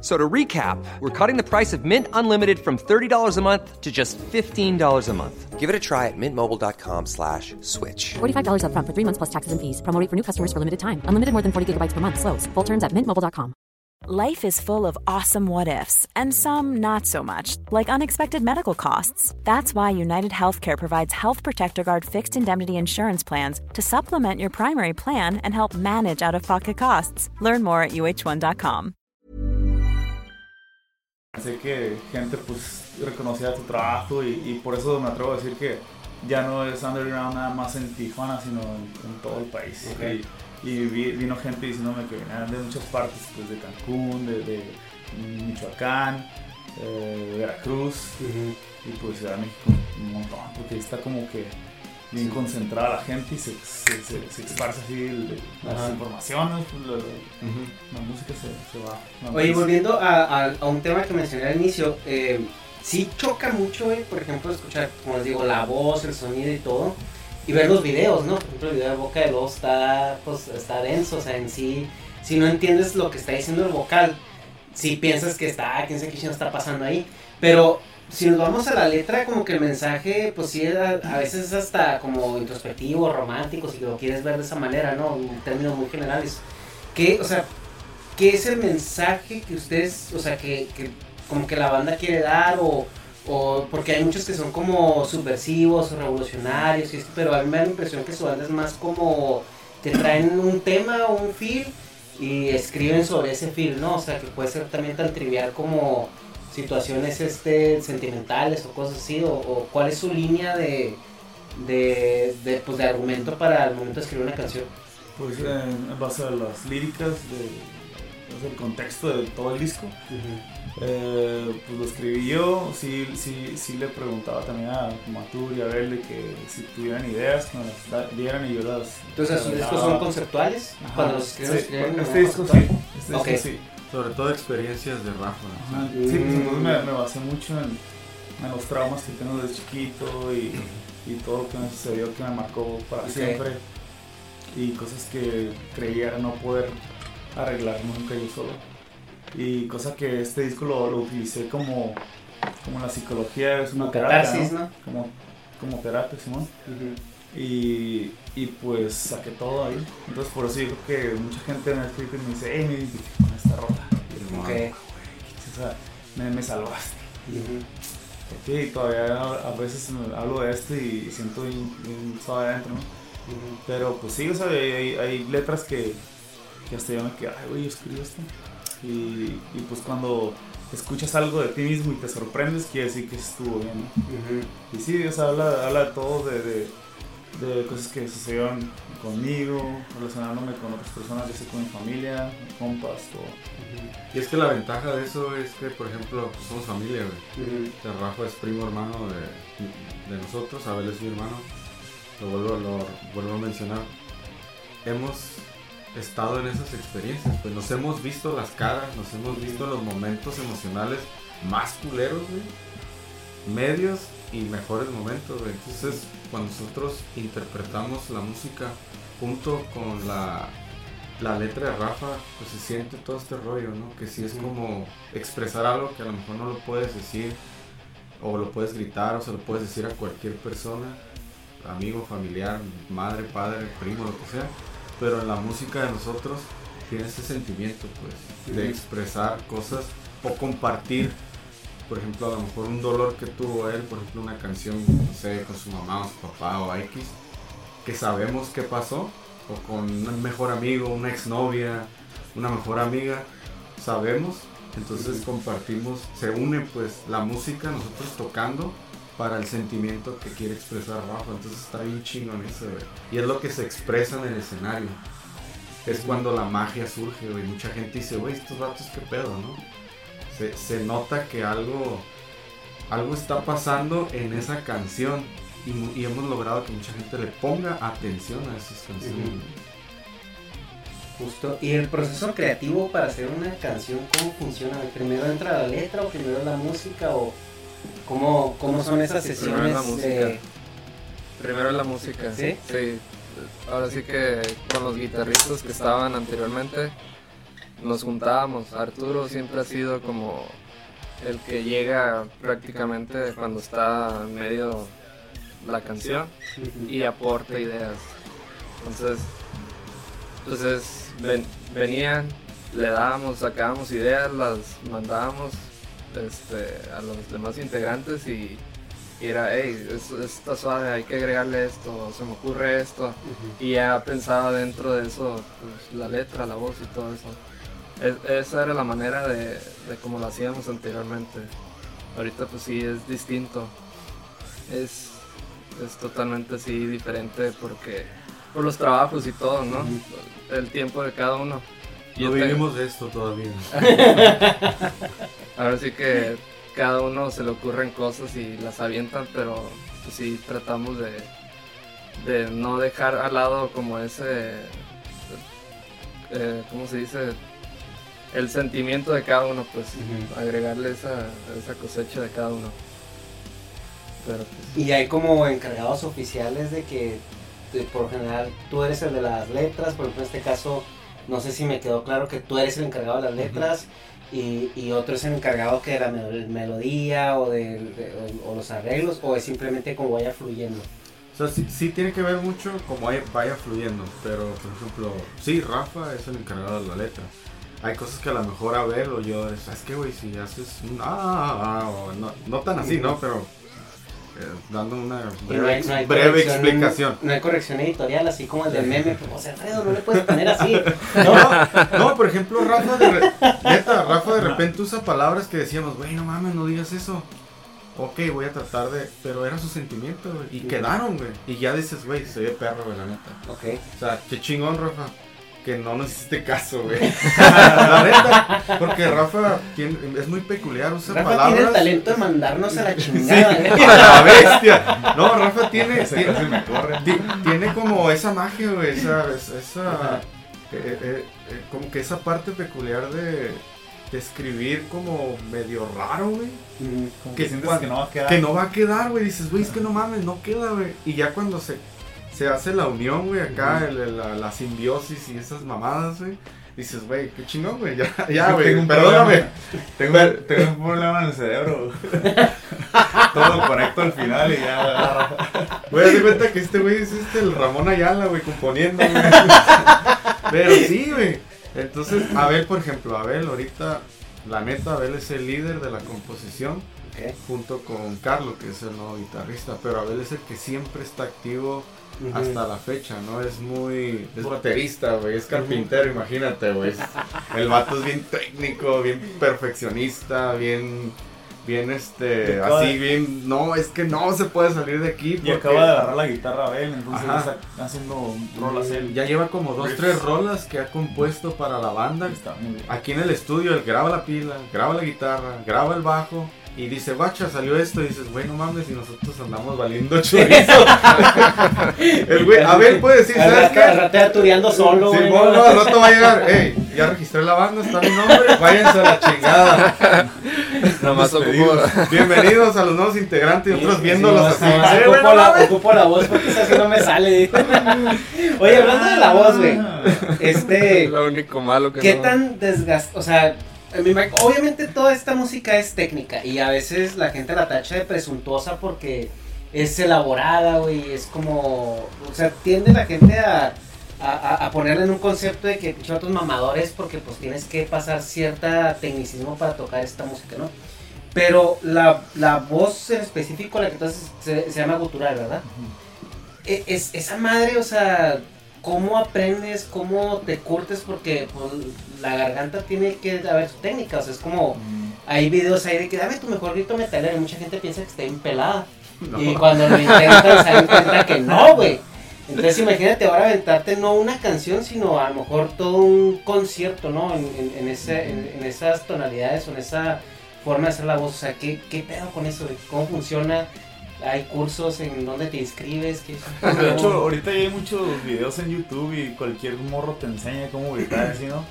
F- So to recap, we're cutting the price of Mint Unlimited from $30 a month to just $15 a month. Give it a try at mintmobile.com slash switch. $45 upfront for three months plus taxes and fees. Promo for new customers for limited time. Unlimited more than 40 gigabytes per month. Slows. Full terms at mintmobile.com. Life is full of awesome what ifs, and some not so much, like unexpected medical costs. That's why United Healthcare provides Health Protector Guard fixed indemnity insurance plans to supplement your primary plan and help manage out of pocket costs. Learn more at uh1.com. Sé que gente pues reconocía tu trabajo y, y por eso me atrevo a decir que ya no es underground nada más en Tijuana, sino en, en todo el país. Y, y vi- vino gente diciéndome que venían de muchas partes, pues de Cancún, de, de Michoacán, eh, Veracruz. Y pues de México un montón, porque ahí está como que bien concentrada la gente y se, se, se, se esparce así el- las informaciones, pues, la, la música se, se va. va Oye, volviendo a, a- a un tema que mencioné al inicio, eh, sí choca mucho, güey, por ejemplo, escuchar, como les digo, la voz, el sonido y todo, y ver los videos, ¿no? Por ejemplo, el video de Boca de Lobo está, pues, está denso, o sea, en sí, si no entiendes lo que está diciendo el vocal, si piensas que está, "Ah, quién sabe qué está pasando ahí, pero si nos vamos a la letra, como que el mensaje, pues sí, a, a veces es hasta como introspectivo, romántico, si lo quieres ver de esa manera, ¿no? En términos muy generales. ¿Qué, o sea, qué es el mensaje que ustedes, o sea, que, que como que la banda quiere dar o, o porque hay muchos que son como subversivos o revolucionarios, y esto, pero a mí me da la impresión que su banda es más como te traen un tema o un feel y escriben sobre ese feel, ¿no? O sea, que puede ser también tan trivial como situaciones este sentimentales o cosas así, o, o cuál es su línea de, de, de, pues, de argumento para el momento de escribir una canción. Pues en, en base a las líricas, de, el contexto de todo el disco, eh, pues lo escribí yo, sí, sí, sí le preguntaba también a, como a Tur y a Abel de que si tuvieran ideas, que me las dieran y yo las... Entonces, ¿sus discos son conceptuales? Ajá. Cuando los escriben, Sí, escriben este disco sí, conceptual. este Ok. disco sí. Sobre todo experiencias de Rafa. Ajá, Sí, pues entonces me, me basé mucho en, en los traumas que tengo desde chiquito y, y todo lo que me sucedió que me marcó para siempre. Y cosas que creía no poder arreglar nunca yo solo. Y cosa que este disco lo, lo utilicé como como la psicología es una Como terapia catarsis, ¿no? ¿no? como como terapia Simón. Y, y pues saqué todo ahí. Entonces por eso yo creo que mucha gente me ha escrito y me dice hey me identifico con esta Y me, me salvaste Ujú. Sí, todavía a veces hablo de esto y siento bien suave adentro. Pero pues sí, o sea, hay, letras que, que hasta yo me quedo, ay, güey, yo escribí esto. Y, y pues cuando escuchas algo de ti mismo y te sorprendes, quiere decir que estuvo bien, ¿no? Y sí, o sea, habla, habla de todo, de, de, de cosas que sucedieron conmigo, relacionándome con otras personas, ya sea con mi familia, compas, todo. Y es que la ventaja de eso es que, por ejemplo, pues, somos familia, güey. Ujú. O sea, Rafa es primo hermano de, de nosotros, Abel es mi hermano. Lo vuelvo, lo vuelvo a mencionar. Hemos estado en esas experiencias, pues nos hemos visto las caras, nos hemos visto los momentos emocionales más culeros, güey. Medios y mejores momentos, güey. Entonces, cuando nosotros interpretamos la música junto con la, la letra de Rafa, pues se siente todo este rollo, ¿no? Que sí es como expresar algo que a lo mejor no lo puedes decir, o lo puedes gritar, o se lo puedes decir a cualquier persona, amigo, familiar, madre, padre, primo, lo que sea. Pero en la música de nosotros tiene ese sentimiento, pues, de expresar cosas o compartir por ejemplo, a lo mejor un dolor que tuvo él, por ejemplo, una canción, no sé, con su mamá o su papá o X, que sabemos qué pasó, o con un mejor amigo, una exnovia, una mejor amiga, sabemos, entonces compartimos, se une pues la música, nosotros tocando para el sentimiento que quiere expresar Rafa, entonces está bien chingón eso, güey. Y es lo que se expresa en el escenario. Es cuando la magia surge, güey. Mucha gente dice, güey, estos vatos qué pedo, ¿no? Se, se nota que algo, algo está pasando en esa canción y, mu- y hemos logrado que mucha gente le ponga atención a esas canciones. Justo. ¿Y el proceso creativo para hacer una canción, cómo funciona? ¿Primero entra la letra o primero la música? ¿O cómo, cómo son esas Primero sesiones? la música. de- Primero la música. ¿Sí? Sí. Ahora sí que con los guitarristas que estaban anteriormente nos juntábamos. Arturo siempre ha sido como el que llega prácticamente cuando está en medio la canción y aporta ideas. Entonces, entonces ven- venían, le dábamos, sacábamos ideas, las mandábamos este, a los demás integrantes y, y era, hey, esto está suave, hay que agregarle esto, se me ocurre esto. Y ya pensaba dentro de eso pues, la letra, la voz y todo eso. Es- esa era la manera de, de como lo hacíamos anteriormente. Ahorita pues sí es distinto. Es, es totalmente así diferente porque por los trabajos y todo, ¿no? El tiempo de cada uno. No Yo vivimos de esto todavía. Ahora sí que cada uno se le ocurren cosas y las avientan, pero pues sí tratamos de, de no dejar al lado como ese, eh, ¿cómo se dice? El sentimiento de cada uno, pues agregarle esa, esa cosecha de cada uno. Pero pues, Y hay como encargados oficiales de que de- por general tú eres el de las letras, por ejemplo en este caso no sé si me quedó claro que tú eres el encargado de las letras y, y otro es el encargado que de la mel- melodía o de, de- o, o los arreglos o es simplemente como vaya fluyendo. O sea, sí, sí tiene que ver mucho como vaya, vaya fluyendo, pero por ejemplo, sí, Rafa es el encargado de la letra. Hay cosas que a lo mejor Abel o yo, ¿sabes qué, güey? Si haces un ah, ah, ah", o no, no tan así, ¿no? Pero eh, dando una no breve, hay- no hay breve corrección- explicación. No hay corrección editorial así como el del meme, pues, o sea, Alfredo, no le puedes poner así. No, no, por ejemplo, Rafa de, re- neta, Rafa de repente usa palabras que decíamos, güey, no mames, no digas eso. Ok, voy a tratar de. Pero era su sentimiento, güey. Y quedaron, güey. Y ya dices, güey, soy de perro, güey, la neta. Ok. O sea, qué chingón, Rafa. Que no nos hiciste caso, güey. la neta. Porque Rafa tiene- es muy peculiar, usa Rafa palabras. tiene el talento de mandarnos a la Sí, chingada. ¿eh? a la bestia. No, Rafa tiene, Ese tiene, tiene como esa magia, güey, esa, esa, esa- eh, eh, eh, como que esa parte peculiar de, de escribir como medio raro, güey. Como que sientes que no va a quedar. Que no va a quedar, güey. Dices, güey, es que no mames, no queda, güey. Y ya cuando se, se hace la unión, güey, acá, el- el- la, la simbiosis y esas mamadas, güey. Dices, güey, qué chingón, güey. Ya, ya, güey. tengo Perdóname. Tengo, tengo un problema en el cerebro. Todo lo conecto al final y ya. Güey, de cuenta que este güey es este, el Ramón Ayala, güey, componiendo, güey. Pero sí, güey. Entonces, Abel, por ejemplo, Abel, ahorita, la neta, Abel es el líder de la composición. Ok. Junto con Carlos, que es el nuevo guitarrista. Pero Abel es el que siempre está activo Hasta la fecha, ¿no? Es muy. Es baterista, güey. Es carpintero, imagínate, güey. Es- El vato es bien técnico, bien perfeccionista, bien. Bien, este. acaba Así, de- bien. No, es que no se puede salir de aquí. Y porque- acaba de agarrar la guitarra a él, entonces está haciendo rolas él. Ya lleva como dos, Riffs. tres rolas que ha compuesto para la banda. Está muy bien. Aquí en el estudio, él graba la pila, graba la guitarra, graba el bajo. Y dice, guacha, salió esto. Y dices, güey, no mames, y nosotros andamos valiendo chorizo. el güey, a ver, puede decir, ¿sabes rato- qué? al rato ya tureando solo, Sí, güey. no, no, al rato va a llegar, hey, ya registré la banda, está mi nombre, váyanse a la chingada. nomás ocupo, Bienvenidos a los nuevos integrantes y otros Sí, viéndolos sí, así. no, sí, "Eh, güey, ocupo, la, mames". ocupo la voz porque esa sí no me sale. Oye, hablando de la voz, güey. Este. lo único malo que ¿Qué no. tan desgastado? O sea, obviamente toda esta música es técnica y a veces la gente la tacha de presuntuosa porque es elaborada, güey. Es como. O sea, tiende la gente a. A, a- ponerle en un concepto de que vatos mamadores porque pues tienes que pasar cierta tecnicismo para tocar esta música, ¿no? Pero la, la voz en específico, la que tú haces, se, se llama gutural, ¿verdad? E- Es, esa madre, o sea, ¿cómo aprendes? ¿Cómo te curtes? Porque pues, la garganta tiene que haber su técnica, o sea, es como... Hay videos ahí de que dame tu mejor grito metalero y mucha gente piensa que está bien pelada. Y cuando lo intentan se dan cuenta que no, güey. Entonces imagínate ahora aventarte no una canción, sino a lo mejor todo un concierto, ¿no? En, en- en ese, en, en esas tonalidades o en esa forma de hacer la voz. O sea, ¿qué, qué pedo con eso? ¿Cómo funciona? hay cursos en donde te inscribes. ¿Qué De hecho, ahorita ya hay muchos videos en YouTube y cualquier morro te enseña cómo gritar así, ¿no?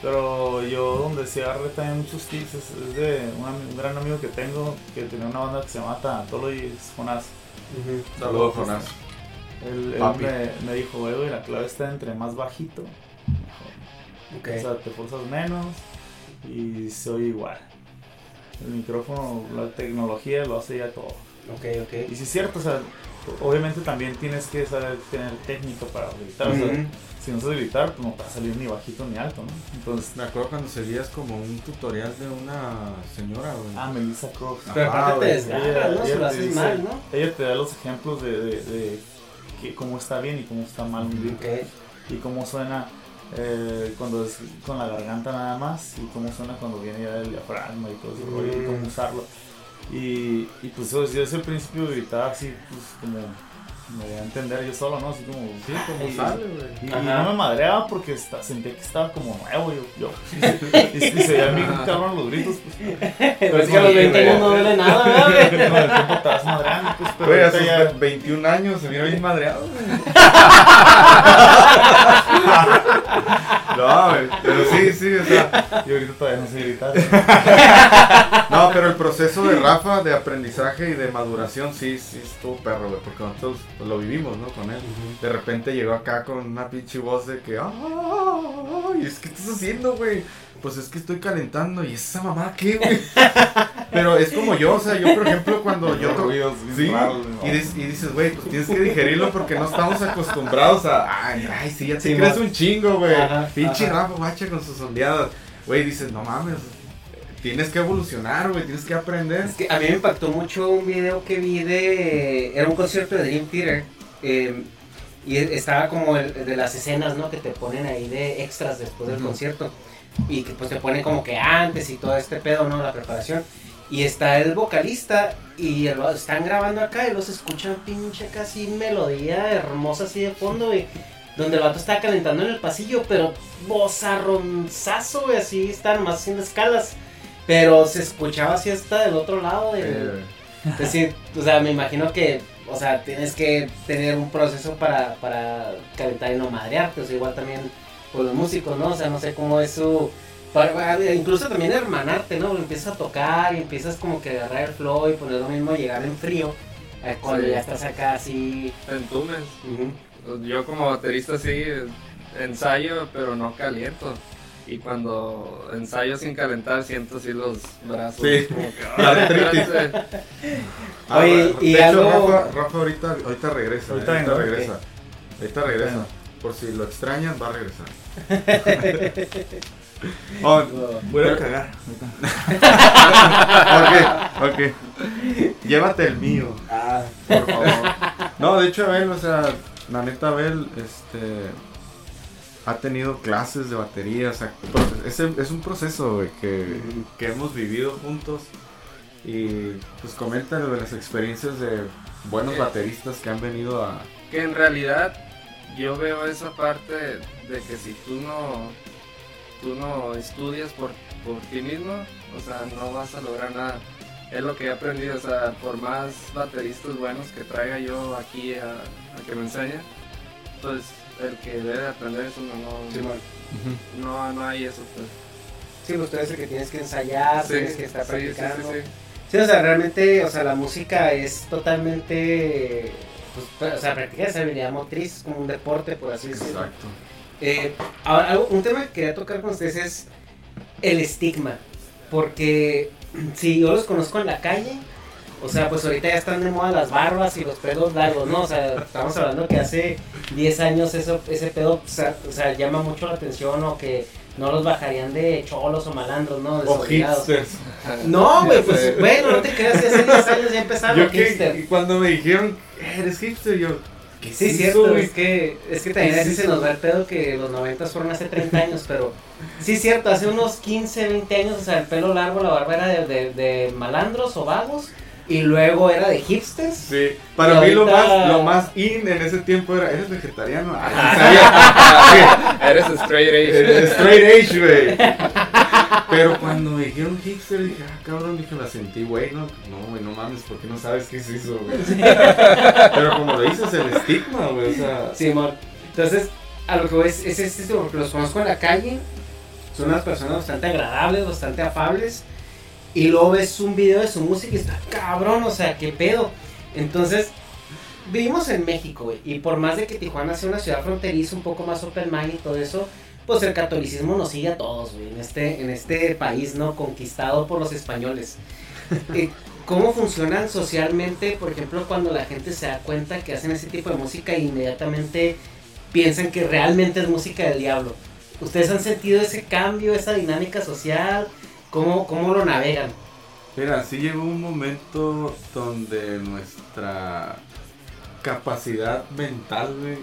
Pero yo donde se agarré también muchos tips es, es de un, un gran amigo que tengo que tenía una banda que se llama Tanatology, es Jonás. Saludos, Jonás. Él, él Papi. me, me dijo, "Eh, güey, la clave está entre más bajito, mejor. Ok. O sea, te forzas menos y se oye igual. El micrófono, la tecnología lo hace ya todo. Ok, Y ok. si es cierto, o sea, obviamente también tienes que saber tener técnica para gritar. O sea. Si no sabes gritar, pues no te va a salir ni bajito ni alto, ¿no? Entonces, Me acuerdo cuando seguías como un tutorial de una señora, güey. ah, Melissa. Pero aparte te ¿no? Si lo te haces dice- mal, ¿no? ella te da los ejemplos de, de, de que cómo está bien y cómo está mal un grito. Y cómo suena eh, cuando es con la garganta nada más y cómo suena cuando viene ya el diafragma y todo eso, y cómo Mm. usarlo. Y, y pues yo desde el principio gritaba así, pues como me voy a entender yo solo, ¿no? Así como, Sí, como y- sale, güey. Y, y no me madreaba porque está, sentía que estaba como nuevo yo. yo y, y, y se veían bien cabrón los gritos, pues. Pero es que a los 20 años no duele nada, ¿verdad, güey? Con el tiempo te vas madreando, pues, pero Güey, a sus ya... 21 años se vio bien madreado, güey. No, pero sí, sí, o sea, Y ahorita todavía no sé gritar. no, pero el proceso de Rafa de aprendizaje y de maduración sí, sí estuvo perro, güey, porque nosotros pues, lo vivimos, ¿no? Con él. De repente llegó acá con una pinche voz de que, ay, es que estás haciendo, güey. Pues es que estoy calentando y esa mamá, ¿qué, güey? Pero es como yo, o sea, yo por ejemplo cuando yo to- sí, y, dices, y dices, güey, pues tienes que digerirlo porque no estamos acostumbrados a, ay, ay, sí, ya te Sí, crees un chingo, güey. Pinche. Rafa guacha con sus ondeadas. Güey, dices, no mames, tienes que evolucionar, güey, tienes que aprender. Es que a mí me impactó mucho un video que vi de. Era un concierto de Dream Theater. eh, y estaba como el, de las escenas, ¿no? Que te ponen ahí de extras después del concierto. Y que pues te ponen como que antes y todo este pedo, ¿no? La preparación. Y está el vocalista y el- están grabando acá y los escuchan pinche casi melodía hermosa así de fondo, güey. Donde el vato estaba calentando en el pasillo, pero bozarronzazo, güey, así están más haciendo escalas. Pero se escuchaba así hasta del otro lado del... Es decir, o sea, me imagino que, o sea, tienes que tener un proceso para, para calentar y no madrearte, o sea, igual también con los músicos, ¿no? O sea, no sé cómo es su... para- incluso también hermanarte, ¿no? Empiezas a tocar y empiezas como que a agarrar el flow y poner lo mismo, llegar en frío, eh, cuando Sí. ya estás acá así... Entumes. ujú. Yo como baterista sí ensayo, pero no caliento. Y cuando ensayo sin calentar, siento así los brazos. Sí. como que, espérate". ah, Oye, bueno, y de hecho, algo- Rafa, Rafa ahorita, ahorita regresa, Ahorita ahorita, vengo, regresa. Ahorita regresa. Bueno. Por si lo extrañas, va a regresar. Oh, Voy a cagar. ok, ok. Llévate el mío. Ah, Por favor. No, de hecho Abel, o sea, la neta Abel, este ha tenido clases de batería, o sea, es, es un proceso que, que hemos vivido juntos y pues comenta de las experiencias de buenos Eh. bateristas que han venido a... que en realidad yo veo esa parte de que si tú no tú no estudias por, por ti mismo, o sea, no vas a lograr nada. Es lo que he aprendido, o sea, por más bateristas buenos que traiga yo aquí a, a que me enseñen, pues el que debe de aprender eso no, no, sí, no, no hay eso, pues. Sí, pues tú eres el que tienes que ensayar, Sí, tienes que estar sí, sí, sí, practicando. sí. Sí, o sea, realmente, o sea, la música es totalmente, pues, o sea, practicar esa habilidad motriz, como un deporte, por así decirlo. Exacto. Eh, ahora, algo- un tema que quería tocar con ustedes es el estigma, porque si yo los conozco en la calle, o sea, pues ahorita ya están de moda las barbas y los pelos largos, ¿no? O sea, estamos hablando que hace 10 años eso, ese pedo, o sea, llama mucho la atención o que no los bajarían de cholos o malandros, ¿no? O Desobligados. hipsters. No, güey, pues bueno, no te creas, que hace 10 años ya empezaron Yo los que, cuando me dijeron, eres hipster, yo... ¿qué Sí, es cierto, eso, es que, es que también ¿Qué así es se nos va el pedo que los 90 fueron hace 30 años, pero sí, cierto, hace unos 15, 20 años, o sea, el pelo largo, la barba era de, de, de malandros o vagos, y luego era de hipsters. Sí, para mí lo más, lo más in en ese tiempo era, ¿eres vegetariano? Ah, Eres straight sí, edge. straight age, güey. Pero cuando me dijeron hipster, dije, ah, cabrón, dije, la sentí, güey, no, no, güey, no mames, ¿por qué no sabes qué es eso, güey? Pero como lo dices, el estigma, güey, o sea. Sí, amor. Entonces, a lo que voy es, es esto, porque los conozco en la calle, son unas personas bastante agradables, bastante afables, y luego ves un video de su música y está cabrón, o sea, qué pedo. Entonces, vivimos en México, güey, y por más de que Tijuana sea una ciudad fronteriza, un poco más open mind y todo eso, pues el catolicismo nos sigue a todos, güey, en este, en este país, ¿no? Conquistado por los españoles. Eh, ¿Cómo funcionan socialmente, por ejemplo, cuando la gente se da cuenta que hacen ese tipo de música e inmediatamente piensan que realmente es música del diablo? ¿Ustedes han sentido ese cambio, esa dinámica social? ¿Cómo, cómo lo navegan? Mira, sí llegó un momento donde nuestra capacidad mental, güey,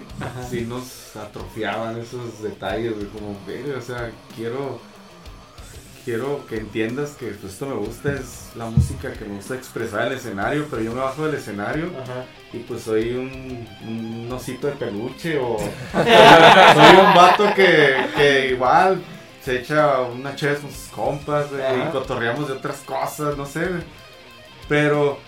sí nos atrofiaban esos detalles, güey, como, güey, o sea, quiero, quiero que entiendas que pues, esto me gusta, es la música que me gusta expresar en el escenario, pero yo me bajo del escenario y pues soy un, un osito de peluche o soy un vato que, que igual se echa una chévere con sus compas, güey, y cotorreamos de otras cosas, no sé, güey. Pero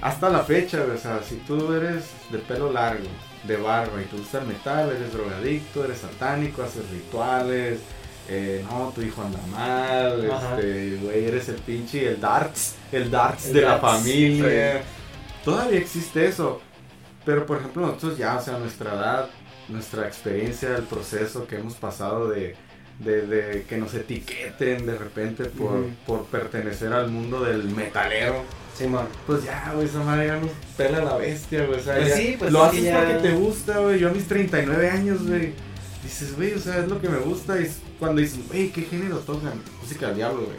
hasta la fecha, güey, o sea, si tú eres de pelo largo, de barba y te gusta el metal, eres drogadicto, eres satánico, haces rituales, eh, no, tu hijo anda mal, Ajá. este, güey, eres el pinche, el darts, el darts El de la familia. Todavía existe eso. Pero por ejemplo nosotros ya, o sea, nuestra edad, nuestra experiencia, el proceso que hemos pasado de, de, de que nos etiqueten de repente por, por pertenecer al mundo del metalero. Simón. Pues ya, güey, esa madre ya nos pela la bestia, güey. O sea, Pues ya sí, pues lo es haces ya- porque te gusta, güey. Yo a mis 39 años, güey. Dices, güey, o sea, es lo que me gusta. Y cuando dices, güey, ¿qué género tocan? Música del diablo, güey.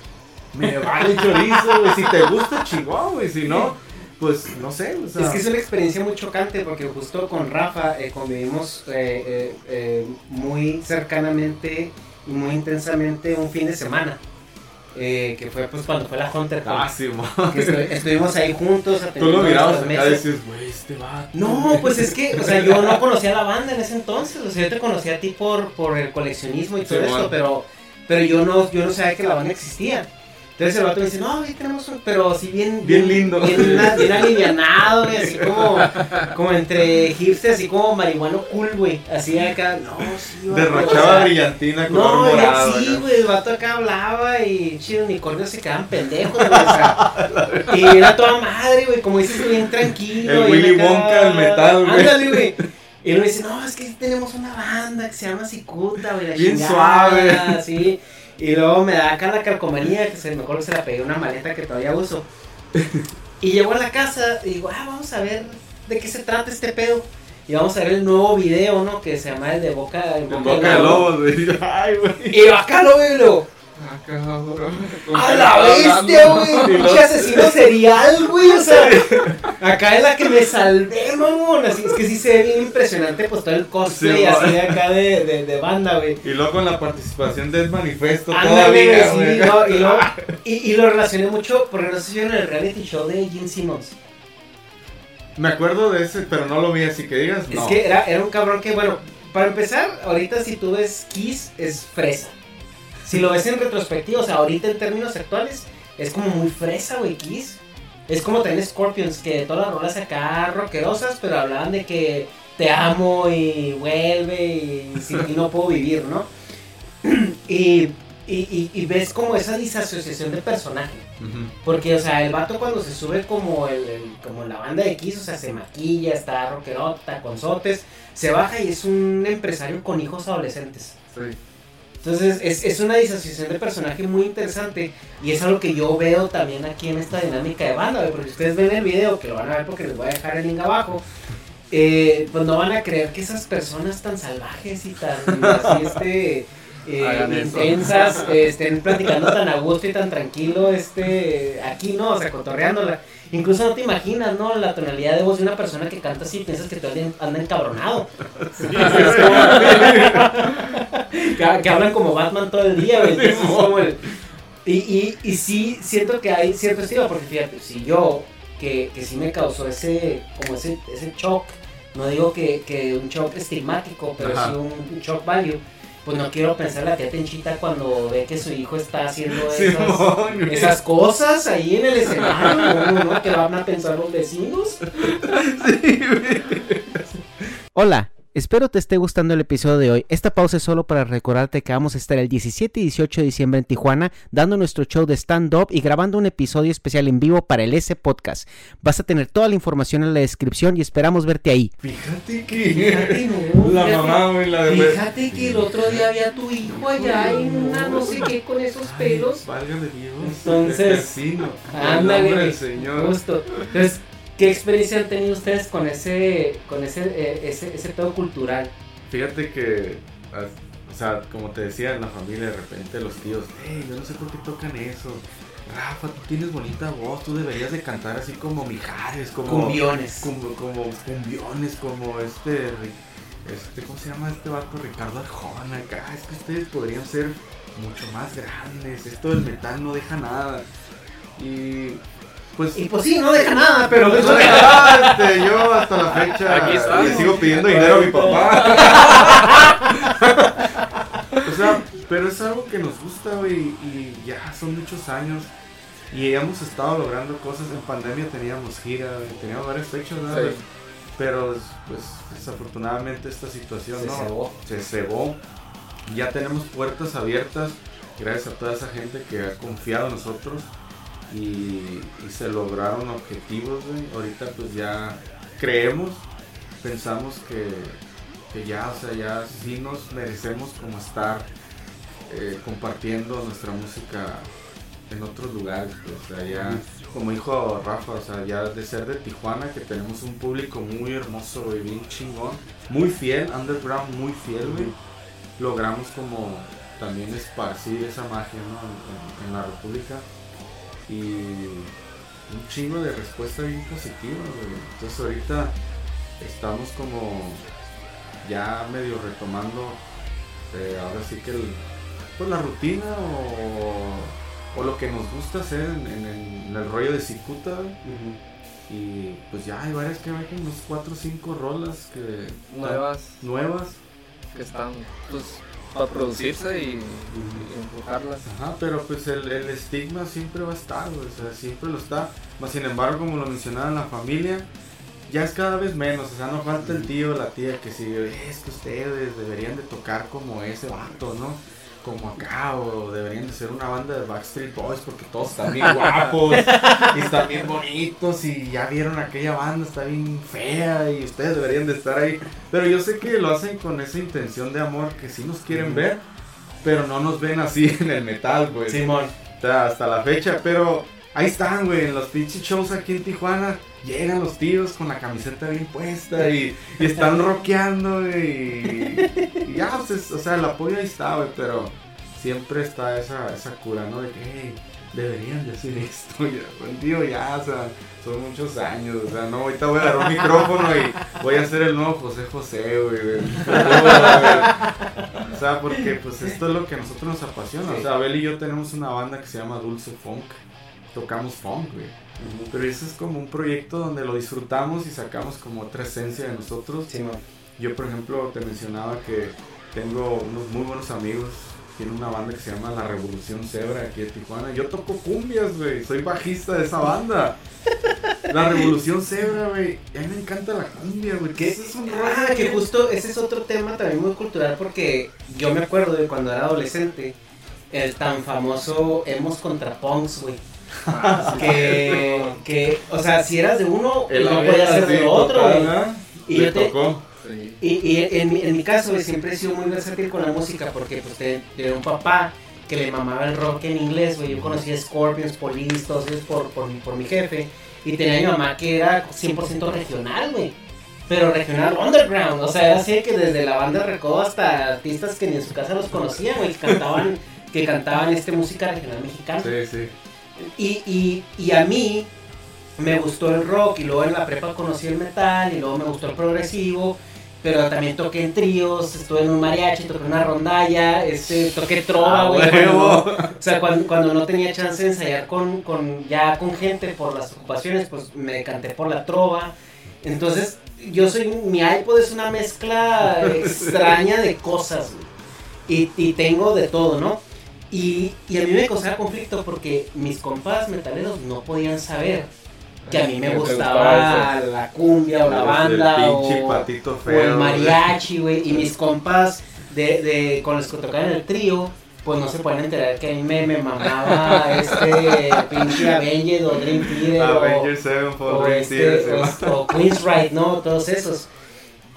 Me vale chorizo, güey. Si te gusta, chingón, güey. Si no, pues no sé, o sea. Es que es una experiencia muy chocante porque justo con Rafa eh, convivimos eh, eh, muy cercanamente y muy intensamente un fin de semana. eh, que fue pues cuando fue la Hunter Ah, sí, que estu- estuvimos ahí juntos Tú lo mirabas nuestras acá y mesas. dices, güey, este. No, pues es que, o sea, yo no conocía la banda en ese entonces, o sea, yo te conocía a ti por, por el coleccionismo y todo Sí, esto, bueno. pero, pero yo no, yo no sabía que la banda existía. Entonces el vato me dice, no, sí tenemos un, pero así bien, Bien lindo. bien, bien alivianado, güey, así como, como entre hipster, así como marihuano cool, güey, así acá, no, sí, vato, Derrochaba o sea, brillantina color no, morado. sí, güey, el vato acá hablaba y chido, unicornios se quedaban pendejos, güey, o sea, y era toda madre, güey, como dices, bien tranquilo. El Willy. Wonka del metal, güey. Ándale, güey. Y él me dice, no, es que tenemos una banda que se llama Cicuta, güey, la Bien chingada", suave. Sí. Y luego me da acá la calcomanía, que se me acuerdo que se la pegué una maleta que todavía uso. Y llego a la casa y digo, ah, vamos a ver de qué se trata este pedo. Y vamos a ver el nuevo video, ¿no? Que se llama el de Boca, en En boca de. Ay, güey. Y yo acá lo veo Ah, cabrón. ¿Con ¡A la bestia, güey! ¡Pinche asesino serial, güey! O sea, acá es la que me salvé, mamón. Así es que sí se ve bien impresionante, pues todo el cosplay Sí, así acá de, de, de banda, güey. Y luego con la participación del manifesto Ándale, todavía, sí, no, y, luego- y, y lo relacioné mucho porque no sé si vieron el reality show de Gene Simmons. Me acuerdo de ese, pero no lo vi así que digas. Es no. que era, era un cabrón que, bueno, para empezar, ahorita si tú ves Kiss, es fresa. Si lo ves en retrospectiva, o sea, ahorita en términos actuales, es como muy fresa, güey, Kiss. Es como también Scorpions, que todas las rolas acá rockerosas, pero hablaban de que te amo y vuelve y sin ti no puedo vivir, ¿no? Y, y, y- y ves como esa disasociación de personaje. Porque, o sea, el vato cuando se sube como el, el- como la banda de Kiss, o sea, se maquilla, está rockerota, con sotes, se baja y es un empresario con hijos adolescentes. Sí. Entonces, es, es una disasociación de personaje muy interesante y es algo que yo veo también aquí en esta dinámica de banda, porque ustedes ven el video, que lo van a ver porque les voy a dejar el link abajo, eh, pues no van a creer que esas personas tan salvajes y tan así, este... eh, intensas eh, estén platicando tan a gusto y tan tranquilo este aquí no o sea cotorreándola. Incluso no te imaginas no la tonalidad de voz de una persona que canta así piensas que todo el día anda encabronado que, que hablan como Batman todo el día, güey. Entonces, es como el- y, y, y sí siento que hay cierto estilo, porque fíjate, si yo, que, que sí me causó ese, como ese, ese shock, no digo que, que un shock estigmático, pero Ajá. sí un, un shock value, pues no quiero pensar la tía Tenchita cuando ve que su hijo está haciendo Sí, esas, mon. esas cosas ahí en el escenario, ¿no? ¿Qué van a pensar los vecinos? Hola, espero te esté gustando el episodio de hoy. Esta pausa es solo para recordarte que vamos a estar el 17 y 18 de diciembre en Tijuana dando nuestro show de stand-up y grabando un episodio especial en vivo para el S Podcast. Vas a tener toda la información en la descripción y esperamos verte ahí. Fíjate que. Fíjate, no, la fíjate. mamá, güey, la de. Fíjate que el otro día había tu hijo allá en una no sé qué con esos pelos. Válgame Dios. Entonces. Ándale, nombre del güey, Señor. Justo. Entonces, ¿qué experiencia han tenido ustedes con ese, con ese, eh, ese, ese pedo cultural? Fíjate que, o sea, como te decía en la familia, de repente los tíos, hey, yo no sé por qué tocan eso. Rafa, tú tienes bonita voz, tú deberías de cantar así como Mijares, como Cumbiones. como, como cumbiones, como este, este, ¿cómo se llama este vato? Ricardo Arjona, acá, es que ustedes podrían ser mucho más grandes, esto del metal no deja nada. Y pues Y pues sí, no deja nada, pero... no deja nada, este, yo hasta la fecha le sigo pidiendo dinero a mi papá. o sea, pero es algo que nos gusta, güey, y ya son muchos años. Y hemos estado logrando cosas. En pandemia teníamos gira, teníamos varias fechas, ¿no? Sí. Pero, pues, desafortunadamente esta situación, Se ¿no? cebó. Se cebó. Ya tenemos puertas abiertas, gracias a toda esa gente que ha confiado en nosotros. Y, se lograron objetivos. Ahorita, pues, ya creemos, pensamos que, que ya, o sea, ya sí nos merecemos como estar eh, compartiendo nuestra música en otros lugares, pues, o sea, ya, como dijo Rafa, o sea, ya de ser de Tijuana, que tenemos un público muy hermoso, güey, bien chingón, muy fiel, underground, muy fiel, logramos como también esparcir esa magia, ¿no? En la República y un chingo de respuesta bien positiva, güey. Entonces ahorita estamos como ya medio retomando eh, ahora sí que el, pues la rutina o, o lo que nos gusta hacer en, en el, en el rollo de Cicuta y pues ya hay varias que hay como unos 4 o 5 rolas que Nuevas. nuevas. Que están, pues, para producirse y, y empujarlas. Ajá, pero pues el, el estigma siempre va a estar, o sea, siempre lo está. Más sin embargo, como lo mencionaba en la familia, ya es cada vez menos, o sea, no falta el tío o la tía que sí, es que ustedes deberían de tocar como ese vato, ¿no? Como acá, o deberían de ser una banda de Backstreet Boys porque todos están bien guapos y están bien bonitos y ya vieron aquella banda, está bien fea y ustedes deberían de estar ahí. Pero yo sé que lo hacen con esa intención de amor que sí nos quieren ver, pero no nos ven así en el metal, güey. Simón. Hasta, hasta la fecha, pero ahí están, güey, en los pinches shows aquí en Tijuana. Llegan los tíos con la camiseta bien puesta y, están rockeando, güey. Y, ya, pues, es- o sea, el apoyo ahí está, güey, pero siempre está esa, esa cura, ¿no? De que, hey, deberían decir esto. Ya, tío, ya, o sea, son muchos años, o sea, no, ahorita voy a agarrar un micrófono y voy a hacer el nuevo José José, güey. O sea, porque pues esto es lo que a nosotros nos apasiona. O sea, Abel y yo tenemos una banda que se llama Dulce Funk. Tocamos funk, güey. Pero ese es como un proyecto donde lo disfrutamos y sacamos como otra esencia de nosotros. Yo, por ejemplo, te mencionaba que tengo unos muy buenos amigos. Tiene una banda que se llama La Revolución Zebra aquí de Tijuana. Yo toco cumbias, güey. Soy bajista de esa banda. La Revolución Zebra, güey. A mí me encanta la cumbia, güey. ¿Qué? Ese es un Ah, rollo que justo ese es otro tema también muy cultural porque yo me acuerdo de cuando era adolescente, el tan famoso Hemos contra Punks, güey. que, que, o sea, si eras de uno, El no podías ser de otro. Y yo te- tocó. Sí. Y, y en, mi- en mi caso, güey, siempre he sido muy versátil con la música porque pues te- tenía un papá que le mamaba el rock en inglés, güey. Yo conocía Scorpions, Police, todos ellos por, por, mi- por mi jefe. Y tenía a mi mamá que era 100% regional, güey. Pero regional underground, o sea, era así que desde la banda Recodo hasta artistas que ni en su casa los conocían, güey, que cantaban, que cantaban este música regional mexicana. Sí, sí. Y, y, y a mí me gustó el rock y luego en la prepa conocí el metal y luego me gustó el progresivo. Pero también toqué en tríos, estuve en un mariachi, toqué una rondalla, este, toqué trova, Ah, güey. o sea, cuando, cuando no tenía chance de ensayar con, con, ya con gente por las ocupaciones, pues me decanté por la trova. Entonces, yo soy, mi iPod es una mezcla extraña de cosas, güey. Y, y tengo de todo, ¿no? Y, y a mí me causaba conflicto porque mis compas metaleros no podían saber que a mí me gustaba la cumbia o la banda o, patito o feo, el mariachi, güey. Y mis compas de, de, con los que tocaban el trío, pues no se pueden enterar que a mí me, me mamaba este pinche Avenger o Dream Theater o, Avengers o, este, o Queen's Ride, ¿no? Todos esos.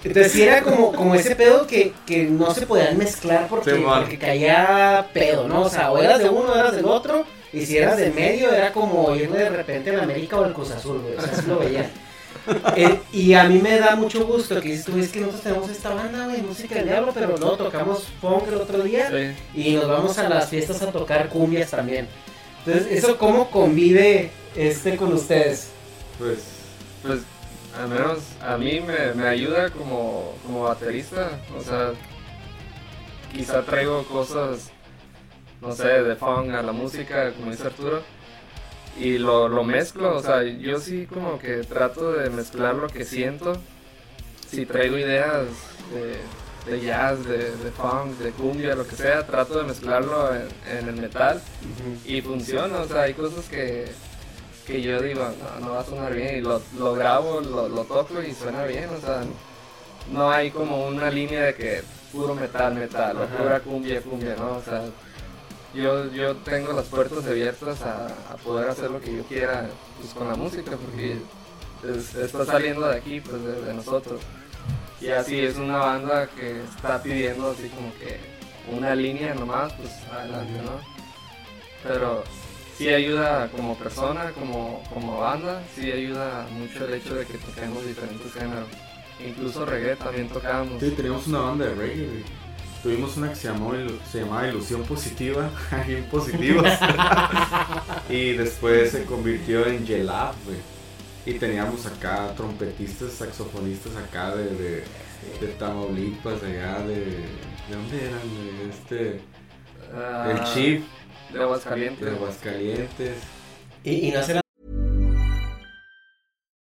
Entonces sí era como, como ese pedo que, que no se podían mezclar porque, porque caía pedo, ¿no? O sea, o eras de uno o eras del otro. Y si eras del medio era como ir de repente al América o al Cruz Azul, güey. O sea, así lo veía. Eh, y a mí me da mucho gusto que dices tú, es que nosotros tenemos esta banda, güey, música del diablo, pero no, tocamos funk el otro día Sí. y nos vamos a las fiestas a tocar cumbias también. Entonces, ¿eso cómo convive este con ustedes? Pues, Pues al menos a mí me, me ayuda como, como baterista. O sea, quizá traigo cosas, no sé, de funk a la música, como dice Arturo. Y lo, lo mezclo, o sea, yo sí como que trato de mezclar lo que siento. Si traigo ideas de, de jazz, de, de funk, de cumbia, lo que sea, trato de mezclarlo en, en el metal. Y funciona, o sea, hay cosas que, que yo digo, no, no va a sonar bien, y lo, lo grabo, lo, lo toco y suena bien, o sea, no hay como una línea de que puro metal, metal, o pura cumbia, cumbia, ¿no? O sea, yo, yo tengo las puertas abiertas a, a poder hacer lo que yo quiera pues, con la música, porque es- está saliendo de aquí, pues de, de nosotros. Y así es una banda que está pidiendo así como que una línea nomás, pues adelante, ¿no? Pero sí ayuda como persona, como, como banda, sí ayuda mucho el hecho de que toquemos diferentes géneros. Incluso reggae también tocábamos. sí, teníamos una banda de reggae, güey. Tuvimos una que se, llamó, se llamaba Ilusión Positiva, bien positivos. y después se convirtió en Yelab, güey. Y teníamos acá trompetistas, saxofonistas acá de, de, de Tamaulipas, allá de... ¿De dónde eran? güey? Este... Ah, el Chief, De Aguascalientes. de Aguascalientes. Y, y no se la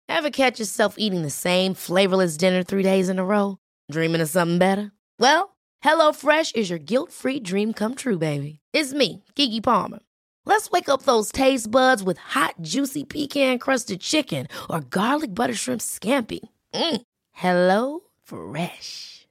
Ever catch yourself eating the same flavorless dinner three days in a row? Dreaming of something better? Well, HelloFresh is your guilt free dream come true, baby. It's me, Kiki Palmer. Let's wake up those taste buds with hot, juicy pecan crusted chicken or garlic butter shrimp scampi. Mm. Hello Fresh.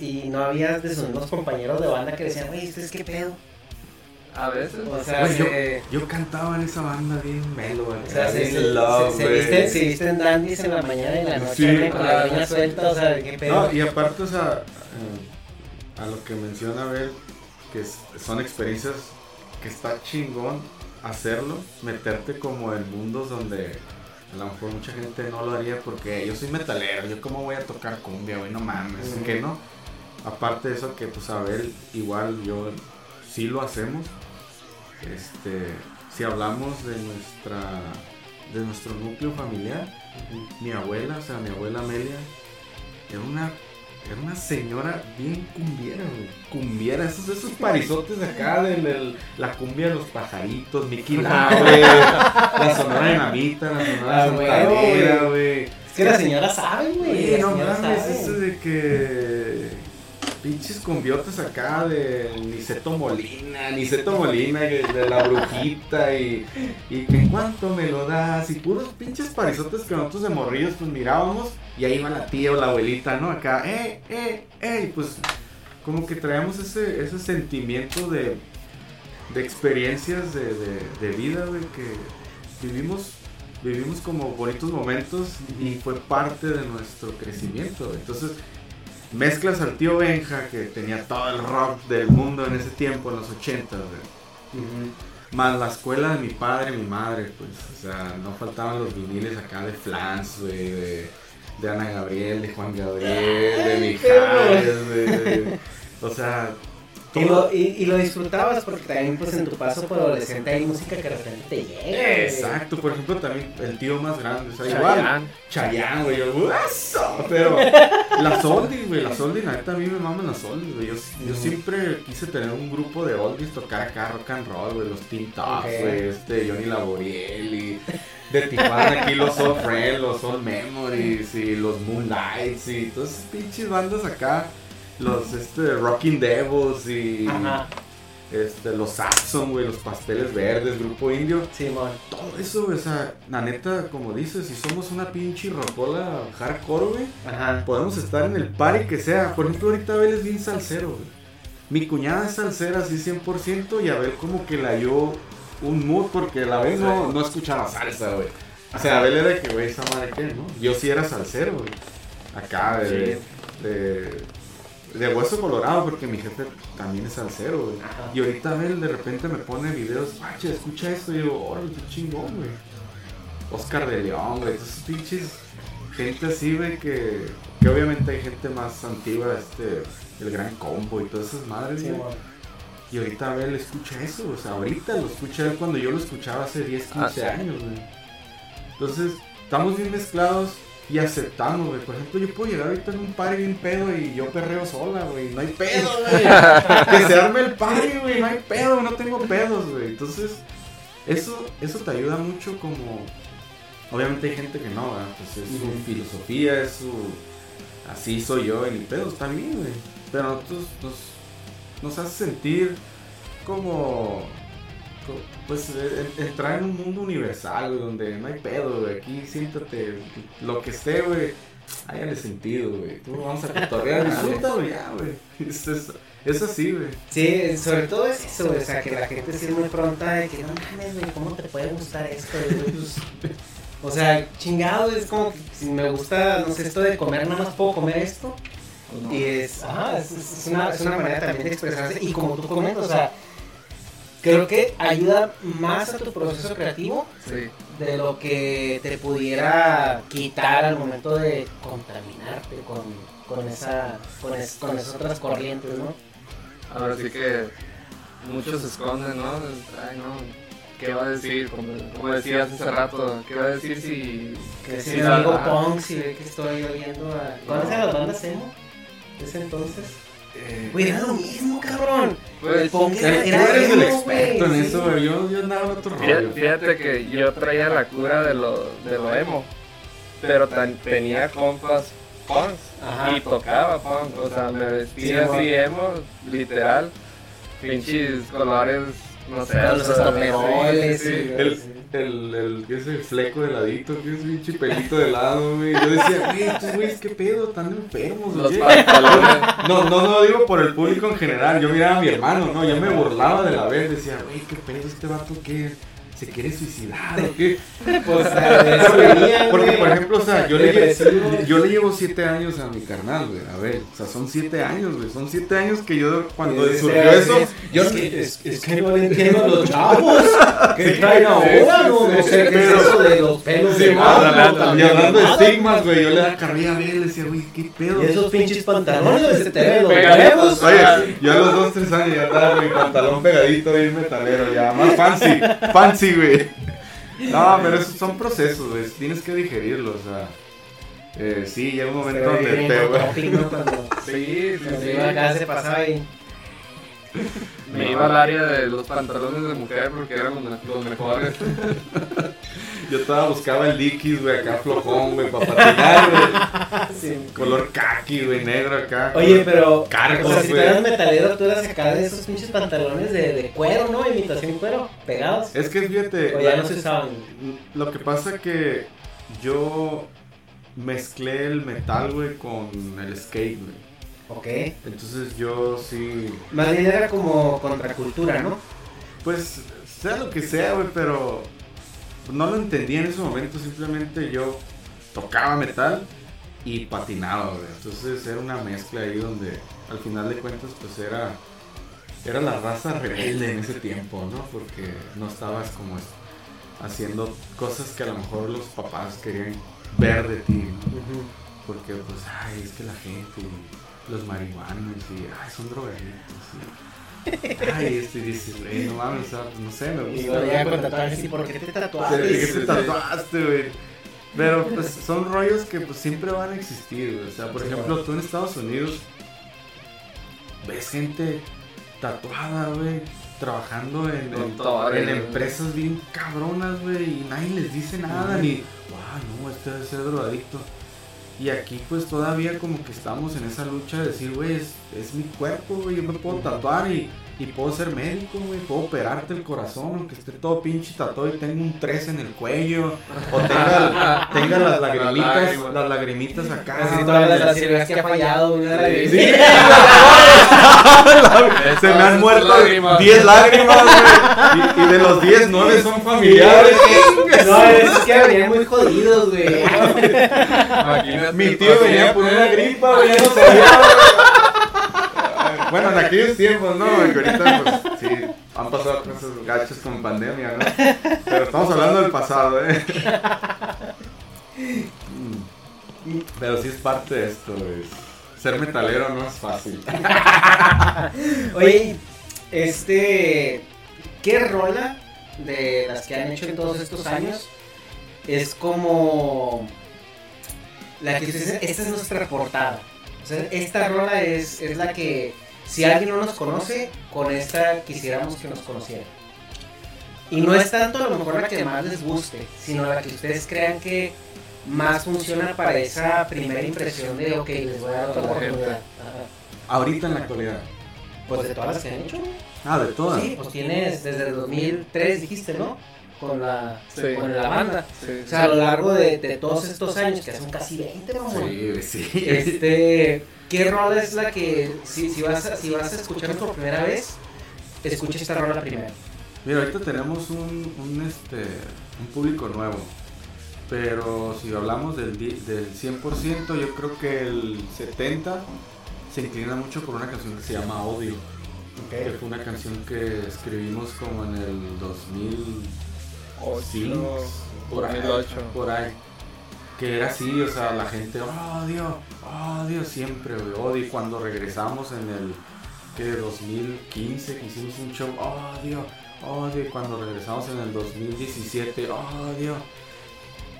y no había de sus mismos compañeros de banda que decían, güey, ¿ustedes qué pedo? A veces. O sea, yo, se, yo cantaba en esa banda bien melo, güey. o sea, se, se, love, se- visten, se visten dandies en la mañana y en la noche Sí. con la greña suelta, o sea, ¿qué pedo? No, y aparte, o sea, eh, a lo que menciona Abel, que es- son experiencias que está chingón hacerlo, meterte como en mundos donde a lo mejor mucha gente no lo haría porque yo soy metalero, yo cómo voy a tocar cumbia, güey, no mames, Ujú. que no. aparte de eso que pues a ver, igual yo sí lo hacemos. Este, si hablamos de nuestra de nuestro núcleo familiar, mi abuela, o sea, mi abuela Amelia, era una era una señora bien cumbiera, güey. Cumbiera, esos, esos parizotes de acá, de, de- la cumbia de los pajaritos, Mickey Laure, la sonora dinamita, la sonora Ah, güey, santanera, güey. güey. Es que la señora sabe, güey. La no mames, eso de que pinches cumbiotas acá de Niceto Molina, Niceto Molina, de, de la brujita y, y que en cuanto me lo das y puros pinches parizotes que nosotros de morrillos pues mirábamos y ahí va la tía o la abuelita, ¿no? Acá, eh, eh, eh, pues como que traemos ese, ese sentimiento de, de experiencias de, de- de vida, güey, que vivimos, vivimos como bonitos momentos y fue parte de nuestro crecimiento. Entonces, mezclas al tío Benja, que tenía todo el rock del mundo en ese tiempo, en los 80, güey. Más la escuela de mi padre y mi madre, pues, o sea, no faltaban los viniles acá de Flans, güey, de, de Ana Gabriel, de Juan Gabriel, de Mijares, güey, de- o sea, Y lo, y, y lo disfrutabas porque también pues en tu paso por adolescente hay música que de repente te llega. güey. Exacto, por ejemplo, también el tío más grande, o sea, igual, Chayanne, güey, yo, "Eso", pero las oldies, güey, las oldies, la neta, a mí me maman las oldies, güey, yo, yo siempre quise tener un grupo de oldies, tocar acá rock and roll, güey, los Teen Tops, güey, este, Johnny Laboriel, y de Tijuana aquí los Soul Friends, los Soul Memories, y los Moonlights, y todas esas pinches bandas acá, los, este, Rocking Devils, y... Ajá. Este, los Saxon, güey, los pasteles verdes, grupo indio. Simón. Todo eso, o sea, la neta, como dices, si somos una pinche rocola hardcore, güey, Ajá. podemos estar en el party que sea. Por ejemplo, ahorita Abel es bien salsero, güey. Mi cuñada es salsera así 100% y Abel como que le halló un mood porque la vez no, no escuchaba salsa, güey. O sea, Abel era que, güey, esa madre qué, ¿no? Yo sí era salsero, güey. Acá, de, de, de hueso colorado, porque mi jefe también es salsero, güey. Y ahorita Abel de repente me pone videos, macho, escucha esto, y yo, órale, qué chingón, güey. Oscar de León, güey, esos pinches gente así, güey, que, que obviamente hay gente más antigua, este, el gran combo y todas esas madres, Sí, güey. Y ahorita Abel escucha eso, o sea, ahorita lo escucha él cuando yo lo escuchaba hace 10, 15 Ah, sí. años, güey. Entonces, estamos bien mezclados y aceptamos, güey. Por ejemplo, yo puedo llegar ahorita en un party bien pedo y yo perreo sola, güey. No hay pedo, güey. que se arme el party, güey. No hay pedo, no tengo pedos, güey. Entonces, eso, eso te ayuda mucho como... Obviamente hay gente que no, ¿verdad? Pues es su filosofía, es su... Así soy yo, y ni pedos, está bien, güey. Pero a nosotros nos, nos hace sentir como... Pues eh, en- entrar en un mundo universal, güey, donde no hay pedo, güey. Aquí siéntate, lo que esté, güey, hágale sentido, güey. Tú vamos a cotorrear, disfrútalo ya, güey. Es, es, es así, güey. Sí, sobre todo es eso, güey, o sea, que la gente sí es muy pronta de que no mames, güey, ¿cómo te puede gustar esto? güey? Pues, o sea, chingado, es como que si me gusta, no sé, esto de comer, nada más puedo comer esto. Y es, ajá, es, es- es una, es una manera también de expresarse. Y como tú comentas, o sea, creo que ayuda más a tu proceso creativo Sí. de lo que te pudiera quitar al momento de contaminarte con, con, esa, con, es- con esas otras corrientes, ¿no? Ahora sí que muchos se esconden, ¿no? Ay, no. ¿Qué va a decir? Como, como decías hace rato, ¿qué va a decir si. Que si si la- amigo ajá. Pong, si ve que estoy oyendo a... ¿Cuáles eran las bandas emo? de Ese entonces. Güey, era lo mismo, cabrón. Pues, el Pong Tú era, era eres el experto en eso, sí. güey. Yo, yo andaba en otro Fíjate, rollo. fíjate que yo traía la cura de lo, de lo emo, pero tan- tenía compas punks Ajá. y tocaba punk, o sea, me vestía Sí, así mo. emo, literal, pinches colores, no sé, los estoperoles sí, sí, y- El, el, el, ¿qué es el fleco de ladito? ¿Qué es pinche pelito de lado, güey? Yo decía, güey, estos güeyes, ¿qué pedo? Están enfermos, Los. No, no, no lo digo por el público en general. Yo miraba a mi hermano, ¿no? Yo me burlaba de la vez. Decía, güey, ¿qué pedo este vato? ¿Qué? ¿Se quiere suicidar o qué? Pues, porque, porque, por ejemplo, o sea, yo le, Depresivo. yo le llevo siete años a mi carnal, güey. A ver, o sea, son siete años, güey. Son siete años que yo, cuando Sí, surgió eso, yo Es que- es- es que no entiendo los chavos que traen ahora, no, no sé qué es eso de los pelos Sí, de ándale. Y hablando de estigmas, güey, yo le daba carrilla a ver, le decía, güey, ¿qué pedo? Y esos pinches pantalones se te ven los huevos. Oye, yo a los dos, tres años ya estaba mi pantalón pegadito bien metalero, ya más fancy, fancy, güey. No, pero esos son procesos, güey, tienes que digerirlos, o sea. Eh, sí, llega un momento donde te, Sí, sí, sí. acá se pasaba ahí. Me iba al área de los pantalones de mujer porque eran los, los mejores. Yo estaba buscaba el Dickies, güey, acá flojón, güey, para patinar, güey. Sí. Color kaki, güey, negro acá. Oye, pero. Cargos, o sea, si tú güey. eras metalero, tú eras acá de esos pinches pantalones de, de cuero, ¿no? Imitación cuero, pegados. Es que fíjate. O ya no se usaban. Lo que pasa que yo mezclé el metal, güey, con el skate, güey. Ok. Entonces yo sí. Más bien era como contracultura, ¿no? Pues, sea lo que sea, güey, pero no lo entendía en ese momento. Simplemente yo tocaba metal y patinaba, güey. Entonces era una mezcla ahí donde al final de cuentas, pues era. Era la raza rebelde en ese tiempo, ¿no? Porque no estabas como haciendo cosas que a lo mejor los papás querían ver de ti, ¿no? Porque, pues, ay, es que la gente, los marihuanos, y, ay, son drogadictos, y, ay, este, dices, güey, no mames, o sea, pues, no sé, me gusta. Y luego ya con tatuajes, ¿y por qué te tatuaste? ¿Por qué te tatuaste, güey? Pero, pues, son rollos que, pues, siempre van a existir, güey. O sea, por Sí, ejemplo, bueno. tú en Estados Unidos ves gente tatuada, güey, trabajando en, en, empresas bien cabronas, güey, y nadie les dice nada, ni, wow, no, este debe ser drogadicto. Y aquí, pues, todavía como que estamos en esa lucha de decir, güey, es, es mi cuerpo, güey, yo me puedo tatuar y, y puedo ser médico, güey, puedo operarte el corazón, aunque esté todo pinche tatuado y tenga un 3 en el cuello, o tenga, tenga las lagrimitas, las lagrimitas acá. Así todas las, las cirugías que ha fallado, una Sí. sí. Se me han muerto lágrimas. 10 lágrimas, güey. Y, y de los 10, 9 son familiares. No, es que venían muy jodidos, güey. Mi tío venía por una gripa, güey, no sabía. Bueno, en aquellos tiempos, ¿no? güey, que ahorita, pues, sí, han pasado cosas gachas con pandemia, ¿no? Pero estamos hablando del pasado, ¿eh? Pero sí es parte de esto, güey. Ser metalero no es fácil. Oye, este. ¿Qué rola de las que han hecho en todos estos años es como. La que ustedes esta es nuestra portada? O sea, esta rola es, es la que. Si alguien no nos conoce, con esta quisiéramos que nos conociera. Y no es tanto a lo mejor la que más les guste, sino la que ustedes crean que más funciona para esa primera impresión de, ok, les voy a dar otra oportunidad. Ahorita en la actualidad. Pues de todas las que han hecho. Ah, de todas. Sí, pues tienes desde el 2003, dijiste, ¿no? Con la, Sí. con la banda. Sí, O sea, a lo largo de, de todos estos años, que son casi 20, vamos. Sí, sí. Este, ¿qué rola es la que, si, si, vas a, si vas a escucharnos por primera vez, escucha esta rola primero? Mira, ahorita tenemos un, un, este, un público nuevo. Pero si hablamos del, di- del 100%, yo creo que el 70% se inclina mucho por una canción que se llama Odio. Que fue una canción que escribimos como en el 2005, por ahí, 2008. por ahí. Que era así, o sea, la gente, odio, odio siempre, güey, odio. Y cuando regresamos en el que 2015, que hicimos un show, odio, odio. Y cuando regresamos en el 2017, odio.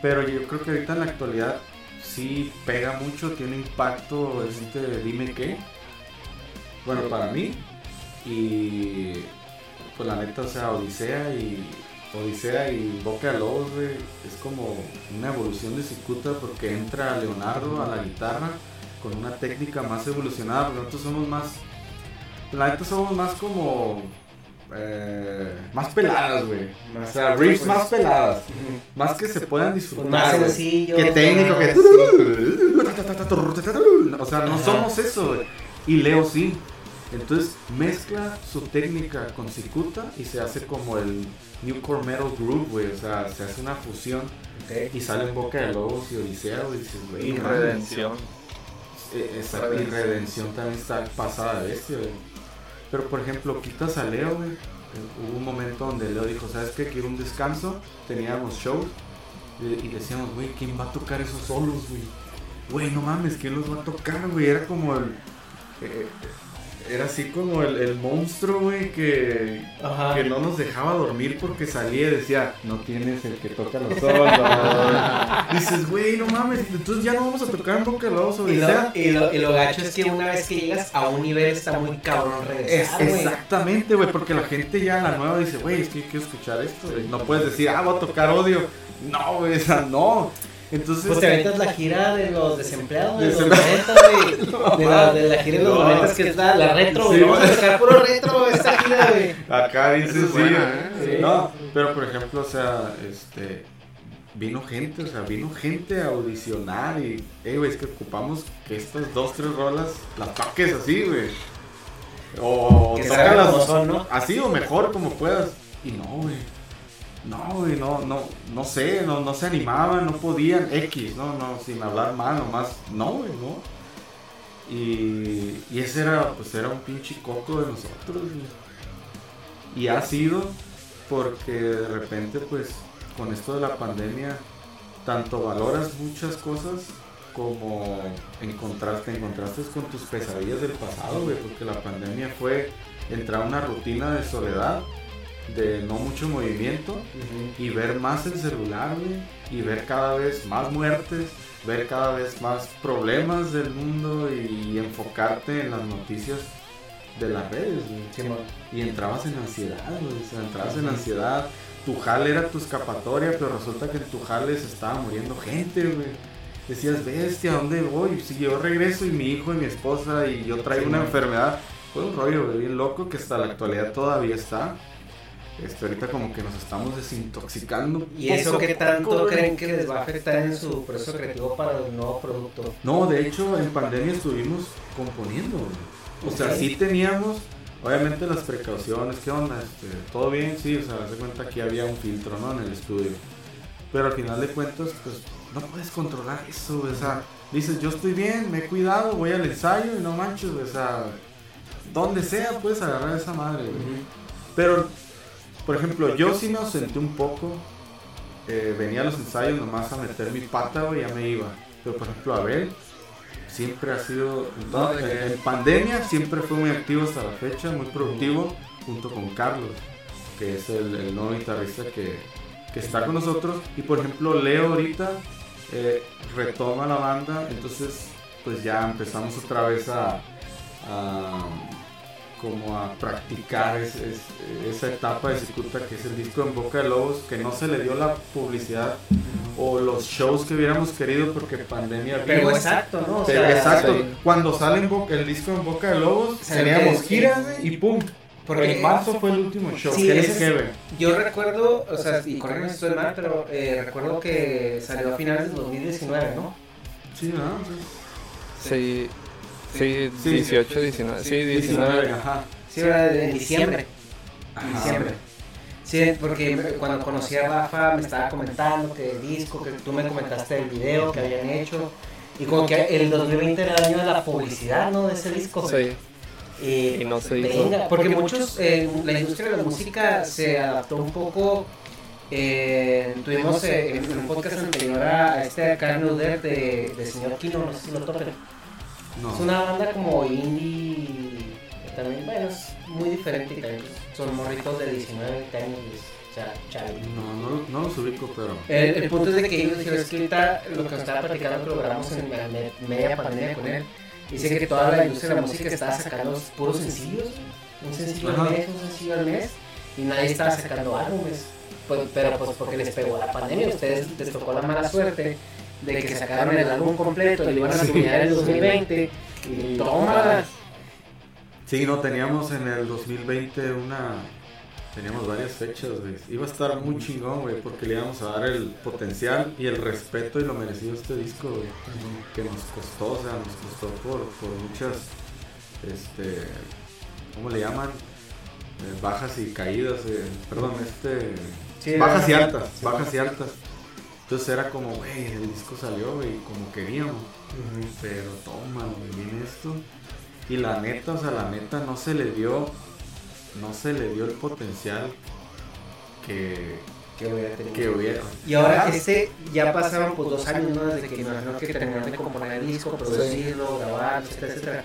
Pero yo creo que ahorita en la actualidad sí pega mucho, tiene impacto este dime qué. Bueno, para mí. Y pues la neta, o sea, Odisea y Odisea y Boca de Lobos, güey, es como una evolución de Cicuta porque entra Leonardo a la guitarra con una técnica más evolucionada, porque nosotros somos más, la neta somos más como, eh, más peladas, güey, o sea, riffs más peladas, más que se puedan disfrutar, Más sencillo. que técnico, que... O sea, no somos eso, güey. Y Leo sí. Entonces mezcla su técnica con cicuta y se hace como el Newcore Metal Groove, güey. O sea, se hace una fusión y sale en boca de lobos y odisea, güey. Y redención. Eh, Exacto, y redención también está pasada de bestia, güey. Pero por ejemplo, quitas a Leo, güey. eh, Hubo un momento donde Leo dijo, ¿sabes qué? Quiero un descanso. Teníamos shows. Y, y decíamos, güey, ¿quién va a tocar esos solos, güey? Güey, no mames, ¿quién los va a tocar, güey? Era como el... eh, era así como el, el monstruo, güey, que, Ajá. que no nos dejaba dormir porque salía y decía, no tienes el que toca los solos. Dices, güey, no mames, entonces ya no vamos a tocar en Boca de Lobos o Y lo, y, lo, y lo gacho es que una vez que llegas a un nivel está muy cabrón Es- regresar, exactamente, güey, porque la gente ya la nueva dice, güey, es que quiero escuchar esto. No puedes decir, ah, voy a tocar odio. No, güey, o sea, no. Entonces, Pues te aventas la gira de los desempleados de los Desempleados. 90, güey. De la, de la gira de los No. 90 que es la, la retro, güey. Sí, Vamos a tocar puro retro esta gira, güey. Acá es sí, buena. ¿eh? Sí. No, pero por ejemplo, o sea, este. Vino gente, o sea, vino gente a audicionar y, eh, güey, es que ocupamos que estas dos, tres rolas las toques así, güey. O salgan como son, ¿no? así o mejor como puedas. Y no, güey. No, güey, no, no, no sé, no, no se animaban, no podían, X, no, no, sin hablar mal, nomás, no, güey, no. Y, y ese era, pues era un pinche coco de nosotros, güey. Y ha sido porque de repente, pues, con esto de la pandemia, tanto valoras muchas cosas como encontraste, encontraste con tus pesadillas del pasado, güey, porque la pandemia fue entrar a una rutina de soledad, de no mucho movimiento y ver más el celular, güey, y ver cada vez más muertes, ver cada vez más problemas del mundo y enfocarte en las noticias de las redes, güey. y entrabas en ansiedad, güey, o sea, entrabas en ansiedad, tu jale era tu escapatoria, pero resulta que en tu jale se estaba muriendo gente, güey. Decías, bestia, ¿a dónde voy? Si yo regreso y mi hijo y mi esposa y yo traigo Sí, una enfermedad, fue un rollo, güey, bien loco que hasta la actualidad todavía está. Este, ahorita como que nos estamos desintoxicando. ¿Y eso qué tanto creen que les va a afectar en su proceso creativo para el nuevo producto? No, de hecho, en pandemia estuvimos componiendo. O sea, sí teníamos, obviamente, las precauciones. ¿Qué onda? Este, ¿Todo bien? Sí, o sea, se cuenta que había un filtro, ¿no? En el estudio. Pero al final de cuentas, pues, no puedes controlar eso. O sea, dices, yo estoy bien, me he cuidado, voy al ensayo y no manches, o sea, donde sea puedes agarrar esa madre, güey. Pero, por ejemplo, yo sí me ausenté un poco. eh, venía a los ensayos nomás a meter mi pata, güey, ya me iba. Pero, por ejemplo, Abel siempre ha sido, No, en, pandemia siempre fue muy activo hasta la fecha, muy productivo, junto con Carlos, que es el, el nuevo guitarrista que, que está con nosotros. Y, por ejemplo, Leo ahorita eh, retoma la banda, entonces, pues ya empezamos otra vez a... a como a practicar es- es- esa etapa de Cicuta que es el disco en Boca de Lobos, que no se le dio la publicidad o los shows que hubiéramos querido porque pandemia Pero vino. exacto, ¿no? O Pero sea, exacto, sí. cuando sale en Boca- el disco en Boca de Lobos, teníamos giras y pum. Porque- en marzo fue el último show. Sí, que es es- Kevin. Yo recuerdo, o sea, y corrígeme si estoy mal, pero eh, recuerdo que salió a finales del 2019, ¿no? Sí, ¿no? Sí, sí, Sí, 18, 19, sí, 19. 19, ajá. Sí, era en diciembre. Ajá. En diciembre. Sí, porque cuando conocí a Rafa me estaba comentando que el disco, que tú me comentaste del video que habían hecho. Y como que el 2020 era el año de la publicidad, ¿no? De ese disco. Sí. Y, Y no se hizo. venga, porque muchos, eh, la industria de la música se adaptó un poco. eh, tuvimos eh, en un podcast anterior a este Carl Uder de, de Señor Kino, no sé si lo topen. No. Es una banda como indie, también, bueno, es muy diferente también son morritos de 19, 20 años, o sea. No, no, no los ubico, pero. El, el punto es de que ellos dijeron, es que ahorita lo que nos estaba platicando, que logramos en la me- media pandemia con él, dice que toda la industria de la música estaba sacando puros sencillos, un sencillo al Ajá. mes, un sencillo al mes, y nadie estaba sacando álbumes, pues, pero pues porque les pegó la pandemia, ustedes les tocó la mala suerte de que sacaron el álbum completo, y lo iban a terminar en el 2020, y tómalas. Sí, no, teníamos en el 2020 una. Teníamos varias fechas, güey. Iba a estar muy chingón, güey, porque le íbamos a dar el potencial y el respeto y lo merecido a este disco, güey. Que nos costó, o sea, nos costó por, por muchas. Este. ¿cómo le llaman? Eh, bajas y caídas, eh, perdón, este... Sí, bajas y bajas y altas, altas. bajas y altas. Entonces era como, güey, el disco salió, güey, como queríamos. Pero toma, güey, viene esto. Y la neta, o sea, la neta no se le dio, no se le dio el potencial que, Que hubiera tenido. que hubiera. Y ahora este ya pasaron pues dos años, ¿no? Desde que me imagino que terminaron de componer el disco, producirlo, grabar, etcétera, etcétera.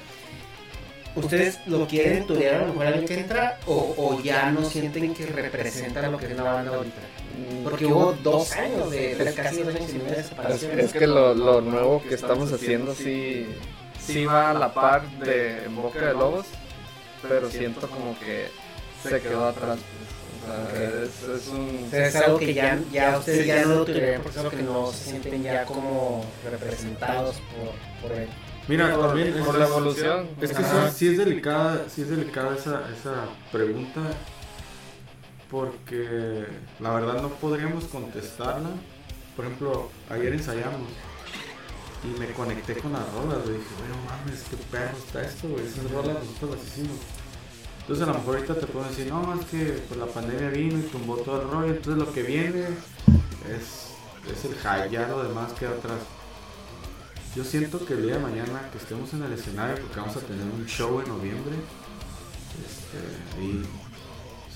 ¿Ustedes lo quieren turear a lo mejor el año que entra o, o ya no sienten que representa lo que es la banda ahorita? Porque hubo dos años de casi dos años y medio de Es, separación. es que lo, lo nuevo que estamos haciendo sí, sí va a la par de En Boca de Lobos, pero siento como que se quedó atrás. pues. O sea, es, es un... Es algo que ya, ya ustedes ya no lo turearían porque es algo que no se sienten ya como representados por, por él. Mira, Por- también por es- la evolución. Es que sí, sí es delicada, sí es delicada esa, esa pregunta porque la verdad no podríamos contestarla. Por ejemplo, ayer ensayamos y me conecté con las rolas, güey. Dije, bueno, mames, qué perro está esto, güey. Esas rolas nosotros las hicimos. Entonces a lo mejor ahorita te puedo decir, no, es que pues, la pandemia vino y tumbó todo el rollo. Entonces lo que viene es, es el hype, ya lo demás queda atrás. Yo siento que el día de mañana que estemos en el escenario, porque vamos a tener un show en noviembre, este, y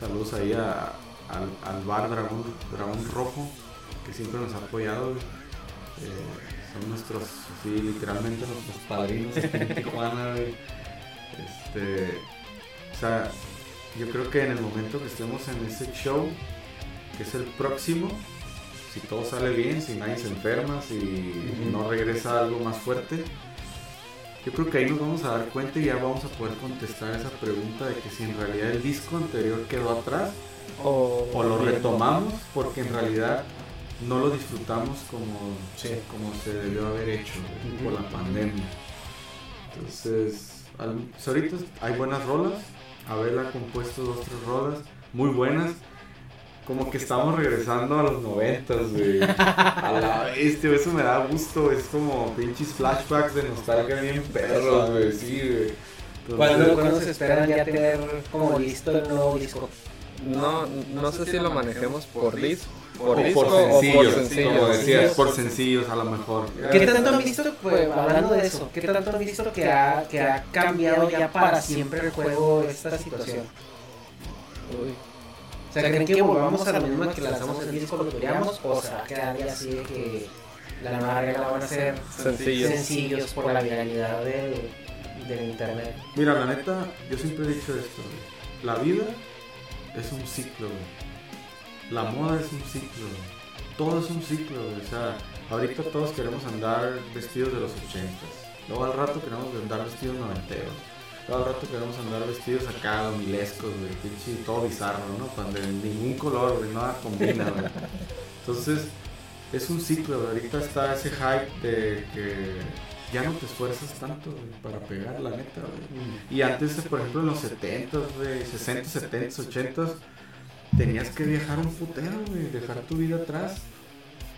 saludos ahí a- al, al bar Dragón, Dragón Rojo, que siempre nos ha apoyado. Eh, son nuestros, sí, literalmente nuestros padrinos aquí en Tijuana. Este, o sea, yo creo que en el momento que estemos en ese show, que es el próximo, si todo sale bien, si nadie se enferma, si no regresa algo más fuerte, yo creo que ahí nos vamos a dar cuenta y ya vamos a poder contestar esa pregunta de que si en realidad el disco anterior quedó atrás o, o lo retomamos porque en realidad no lo disfrutamos como, como se debió haber hecho por la pandemia. Entonces, al- pues ahorita hay buenas rolas. Abel ha compuesto dos, tres rolas muy buenas. Como que estamos regresando a los noventas, güey. A la bestia, eso me da gusto. Es como pinches flashbacks de nostalgia bien perros, güey. Sí, güey. Entonces- ¿Cuándo, se esperan ya tener como listo el nuevo disco? No, no sé si lo manejemos por disco, por O disco por o sencillos, por sencillo. como decías, por sencillos a lo mejor. ¿Qué tanto han visto, pues, hablando de eso, qué tanto han visto que ha, que ha cambiado ya para siempre el juego esta situación? Uy. O sea, ¿creen que volvamos a lo mismo de que lanzamos el disco, lo tureamos, o se va a quedar ya así de que la nueva regla van a ser Sencillos. sencillos por la viralidad del, del internet? Mira, la neta, yo siempre he dicho esto. güey. La vida es un ciclo, güey. La moda es un ciclo, güey. Todo es un ciclo, güey. O sea, ahorita todos queremos andar vestidos de los ochentas. Luego al rato queremos andar vestidos noventeros. Luego al rato queremos andar vestidos acá, milescos, güey. Pinche todo bizarro, ¿no? Cuando ningún color, güey. Nada combina, güey. Entonces, es un ciclo, güey. Ahorita está ese hype de que ya no te esfuerzas tanto güey, para pegar, la neta, güey. Y antes, por ejemplo, en los 70, güey, 60, 70, 80, tenías que viajar un putero, güey, dejar tu vida atrás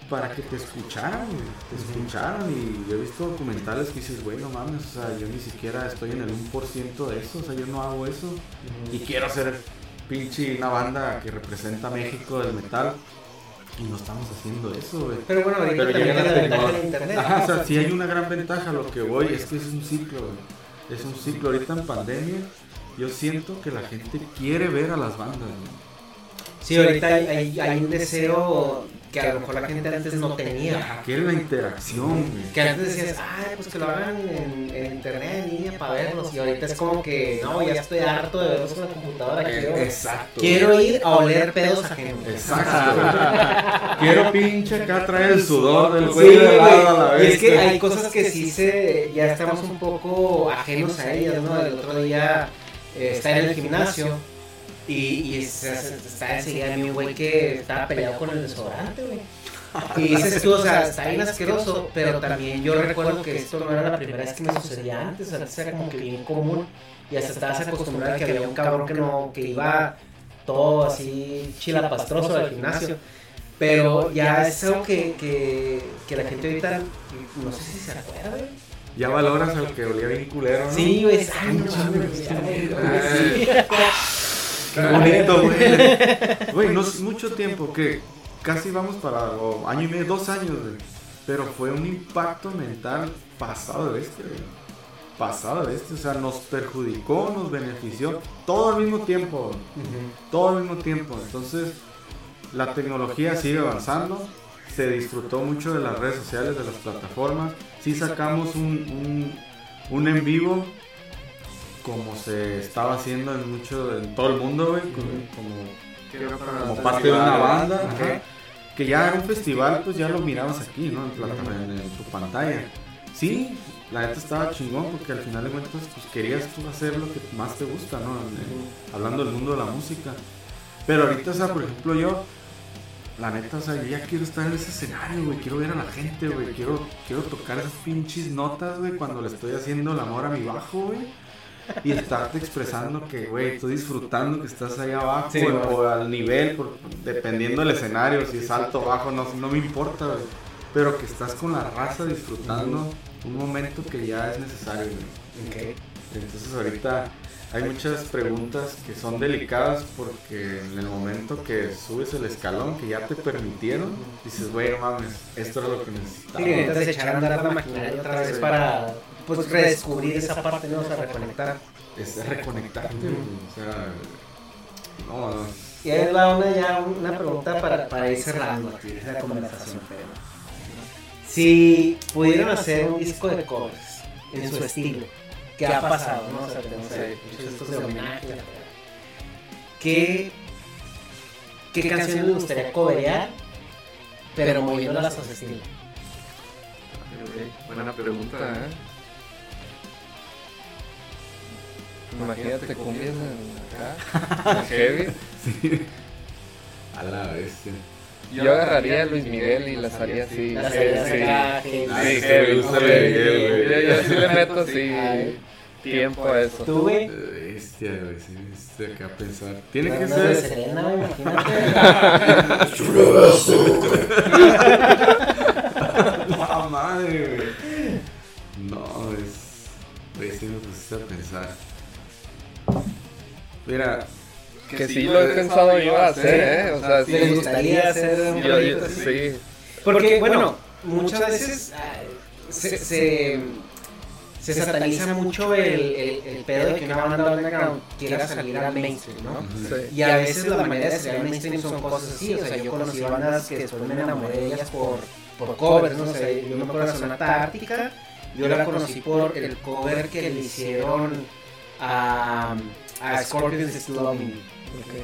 para que te escucharan, te escucharan. Y yo he visto documentales que dices, güey, no mames, o sea, yo ni siquiera estoy en el 1% de eso, o sea, yo no hago eso. Y quiero ser pinche una banda que representa a México del metal. Y no estamos haciendo eso, güey. Pero bueno, ahorita también llega tiene la ventaja internet. Ajá, o sea, sí hay una gran ventaja. Lo que voy es que es un ciclo, güey. Es un ciclo. Ahorita en pandemia, yo siento que la gente quiere ver a las bandas, güey. Sí, ahorita hay, hay, hay un deseo que a lo mejor la gente antes no tenía. Quiere la interacción, güey. Que antes decías, ay, pues que lo hagan en, en internet, en línea, para verlos. Y ahorita es como que, no, ya estoy harto de verlos en la computadora. Quiero, Exacto. quiero ir a oler pedos ajenos. Exacto. Quiero pinche acá traer el sudor del Sí, güey de la. Y es que hay cosas que sí se, ya estamos un poco ajenos a ellas, ¿no? El otro día eh, está en el gimnasio y, está enseguida un güey que estaba peleado con el desodorante, güey. Y dices tú, o sea, está bien asqueroso, pero también yo recuerdo que esto no era la primera vez que me sucedía antes, antes era como que bien común y hasta estabas acostumbrado a que había un cabrón que no, que iba todo así chilapastroso al gimnasio. Pero ya es algo que, que, que la gente ahorita, no sé si se acuerda, ya valoras al que olía bien culero. ¿no? Sí, güey, ay, no Qué bonito, güey. Güey, no es mucho tiempo que casi vamos para o año y medio, dos años, güey. Pero fue un impacto mental pasado de este, güey. Pasado de este, o sea, nos perjudicó, nos benefició, todo al mismo tiempo, güey. todo al mismo tiempo. Entonces, la tecnología sigue avanzando, se disfrutó mucho de las redes sociales, de las plataformas. Sí sacamos un, un, un en vivo como se estaba haciendo en mucho en todo el mundo, güey, como, como, como parte de una banda, ajá, que ya era un festival, pues ya lo mirabas aquí, ¿no? En, tu pantalla. Sí, la neta estaba chingón porque al final de cuentas pues querías tú hacer lo que más te gusta, ¿no? En- hablando del mundo de la música. Pero ahorita, o sea, por ejemplo, yo la neta, o sea, yo ya quiero estar en ese escenario, güey. Quiero ver a la gente, güey. Quiero, quiero tocar esas pinches notas, güey, cuando le estoy haciendo el amor a mi bajo, güey. Y estarte expresando que, güey, estoy disfrutando que estás ahí abajo Sí, o, o al nivel, por- dependiendo del escenario, si es alto o bajo, no, no me importa, güey. Pero que estás con la raza disfrutando un momento que ya es necesario, güey. Entonces ahorita hay muchas preguntas que son delicadas porque en el momento que subes el escalón, que ya te permitieron, dices, güey, no mames, esto era lo que necesitaba. Sí, necesitas echar a andar la maquinaria otra vez para pues redescubrir esa parte, ¿no? O sea, reconectar. Es reconectarte, o sea, no, no. Y ahí va una ya una pregunta para, para ir cerrando aquí la conversación. pero- Si pudieran hacer un disco de covers en su estilo, ¿qué ha pasado? ¿no? O sea, tenemos discos de homenaje. la verdad. ¿Qué, ¿Qué canciones les gustaría coverear, pero moviéndolas a su estilo? Buena pregunta, ¿eh? Imagínate cumbias en acá, en heavy. Sí. A la bestia. Yo agarraría a Luis Miguel y las haría así. Las sí, harías sí. Sí, sí. Yo, sí le meto así tiempo a eso. ¿Tú, güey? Bestia, güey, sí, sí, acá a pensar. Tiene que Una de ser. Serena, güey, imagínate. ¡La madre, güey! No, es. Güey, sí me pusiste a pensar. Mira. Que sí lo he pensado yo a hacer, ¿eh? O sea, sí. ¿Les gustaría hacer un Yo- yo- proyecto así? sí. Porque, bueno, muchas veces ah, se, se, se sataniza mucho el, el, el pedo de que una banda underground quiera salir al mainstream, ¿no? Sí. Y a veces la manera de salir al mainstream son cosas así. O sea, yo conocí bandas que después me enamoré de ellas por, por covers, ¿no? O sea, yo me acuerdo de Sonata Ártica. Yo la conocí por el cover que le hicieron a, a Scorpions Loving Me.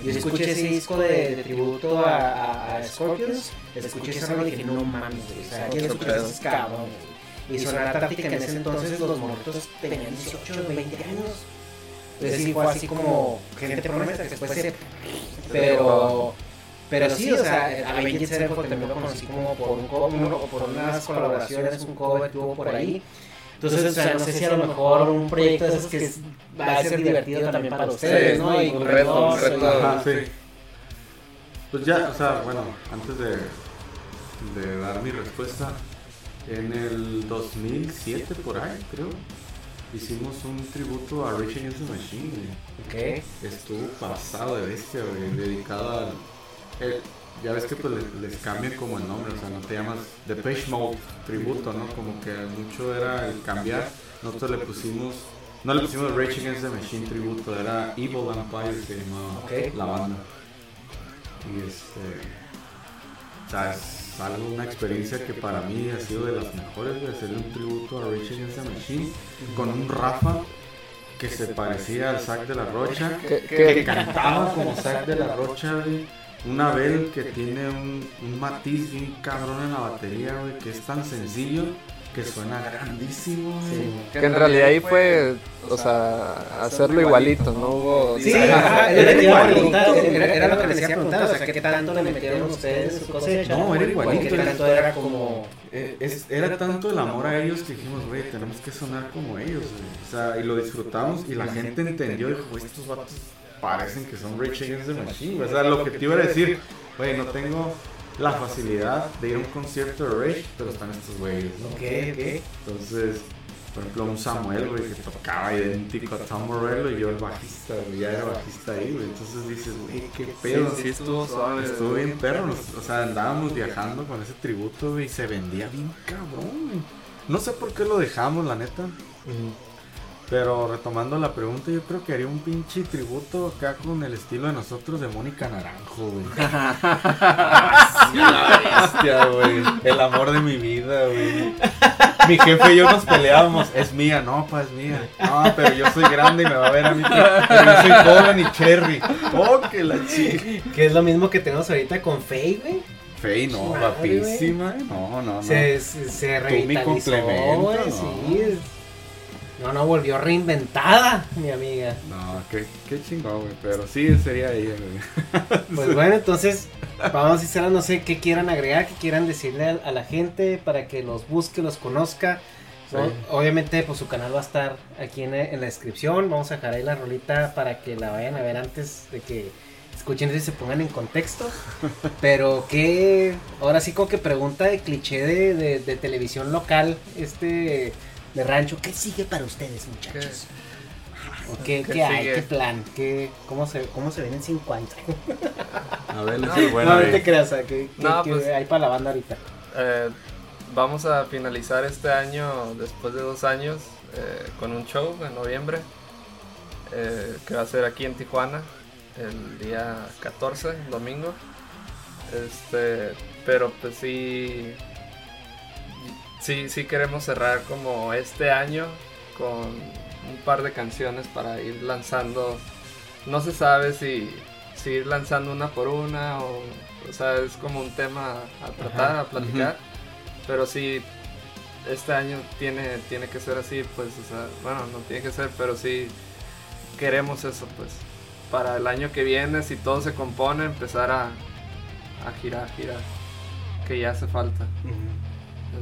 Yo escuché ese disco de, de tributo a, a, a Scorpions, escuché ese rola y dije, no mames, o sea, ¿quién escucha esos cabrón? güey? Y Sonata Ártica en ese entonces los morritos tenían 18, 20 años. Es decir, fue así como gente promesa que después se... Pero... Pero sí, o sea, Avenged Sevenfold también lo conocí como por, un, por unas colaboraciones, un cover que tuvo por ahí. Entonces, o sea, no sé si a lo mejor un proyecto de esos que es- va a ser divertido también para ustedes, Sí, ¿no? Y un reto, un reto. Ajá, sí. Pues ya, o sea, bueno, antes de, de dar mi respuesta, en el 2007 por ahí, creo, hicimos un tributo a Rage Against the Machine, güey. Ok. Estuvo pasado de bestia, güey, dedicado al... ya ves que pues les, les cambian como el nombre, o sea, no te llamas Depeche Mode tributo, ¿no? Como que mucho era el cambiar. Nosotros le pusimos... No le pusimos Rage Against the Machine tributo, era Evil Empire se llamaba la banda. Y este... O sea, es algo, una experiencia que para mí ha sido de las mejores, de hacer un tributo a Rage Against the Machine con un Rafa que se parecía al Zack de la Rocha, Que- que, que- cantaba como Zack de la Rocha, güey. Una Bell que tiene un, un matiz bien cabrón en la batería, güey, que es tan sencillo que suena grandísimo, güey. Que en realidad ahí fue, o sea, hacerlo igualito, no hubo... Sí, ajá, era, era, era lo que les iba a preguntar, o sea, ¿qué tanto le metieron ustedes su cosecha? No, era igualito. ¿Qué tanto era como... Eh, es- era tanto el amor a ellos que dijimos, güey, tenemos que sonar como ellos, güey. O sea, y lo disfrutamos y la gente entendió y dijo, "Güey, estos vatos parecen que son Rage Against the Machine. güey". O sea, lo que te iba a decir, güey, no tengo la facilidad de ir a un concierto de Rage, pero están estos güeyes, ¿no? Ok, ok. Entonces, por ejemplo, un Samuel, güey, que tocaba idéntico a Tom Morello y yo el bajista, güey, ya era bajista ahí, güey. Entonces dices, güey, qué pedo. Sí, sí, estuvo suave. Estuvo bien perro, o sea, andábamos viajando con ese tributo, güey, y se vendía bien cabrón, güey. No sé por qué lo dejamos, la neta. Pero retomando la pregunta, yo creo que haría un pinche tributo acá con el estilo de nosotros de Mónica Naranjo, güey. Sí, la bestia, güey. El amor de mi vida, güey. Mi jefe y yo nos peleábamos. Es mía, no, pa, es mía. No, pero yo soy grande y me va a ver a mí. Pero yo soy joven y cherry. Oh, que la chica. Que es lo mismo que tenemos ahorita con Faye, güey. Fey, no, guapísima. No, no, no. Se, se, se Tú mi revitalizó, complemento, güey, no. sí. No, no, volvió reinventada, mi amiga. No, qué, qué chingón, güey. Pero sí, sería ella, güey. Pues bueno, entonces vamos a hacer, no sé qué quieran agregar, qué quieran decirle a, a la gente para que los busque, los conozca. ¿no? Sí. Obviamente, pues su canal va a estar aquí en, en la descripción. Vamos a dejar ahí la rolita para que la vayan a ver antes de que escuchen y se pongan en contexto. Pero que, ahora sí como que pregunta de cliché de, de- de televisión local, este de rancho, ¿qué sigue para ustedes, muchachos? ¿O ¿Qué, ¿Qué qué hay? ¿Qué plan? ¿Qué, cómo, se, ¿Cómo se ven en 5 años? A ver, No, es bueno, no, no güey. te creas, ¿a ¿qué, No, qué pues- hay para la banda ahorita? Eh, vamos a finalizar este año, después de dos años, eh, con un show en noviembre, eh, que va a ser aquí en Tijuana, el día 14, domingo. Este, pero pues sí, sí, sí queremos cerrar como este año con un par de canciones para ir lanzando. No se sabe si, si ir lanzando una por una o, o sea, es como un tema a tratar, Ajá. a platicar. Pero sí, este año tiene, tiene que ser así, pues, o sea, bueno, no tiene que ser, pero sí queremos eso, pues. Para el año que viene, si todo se compone, empezar a, a girar, girar. Que ya hace falta.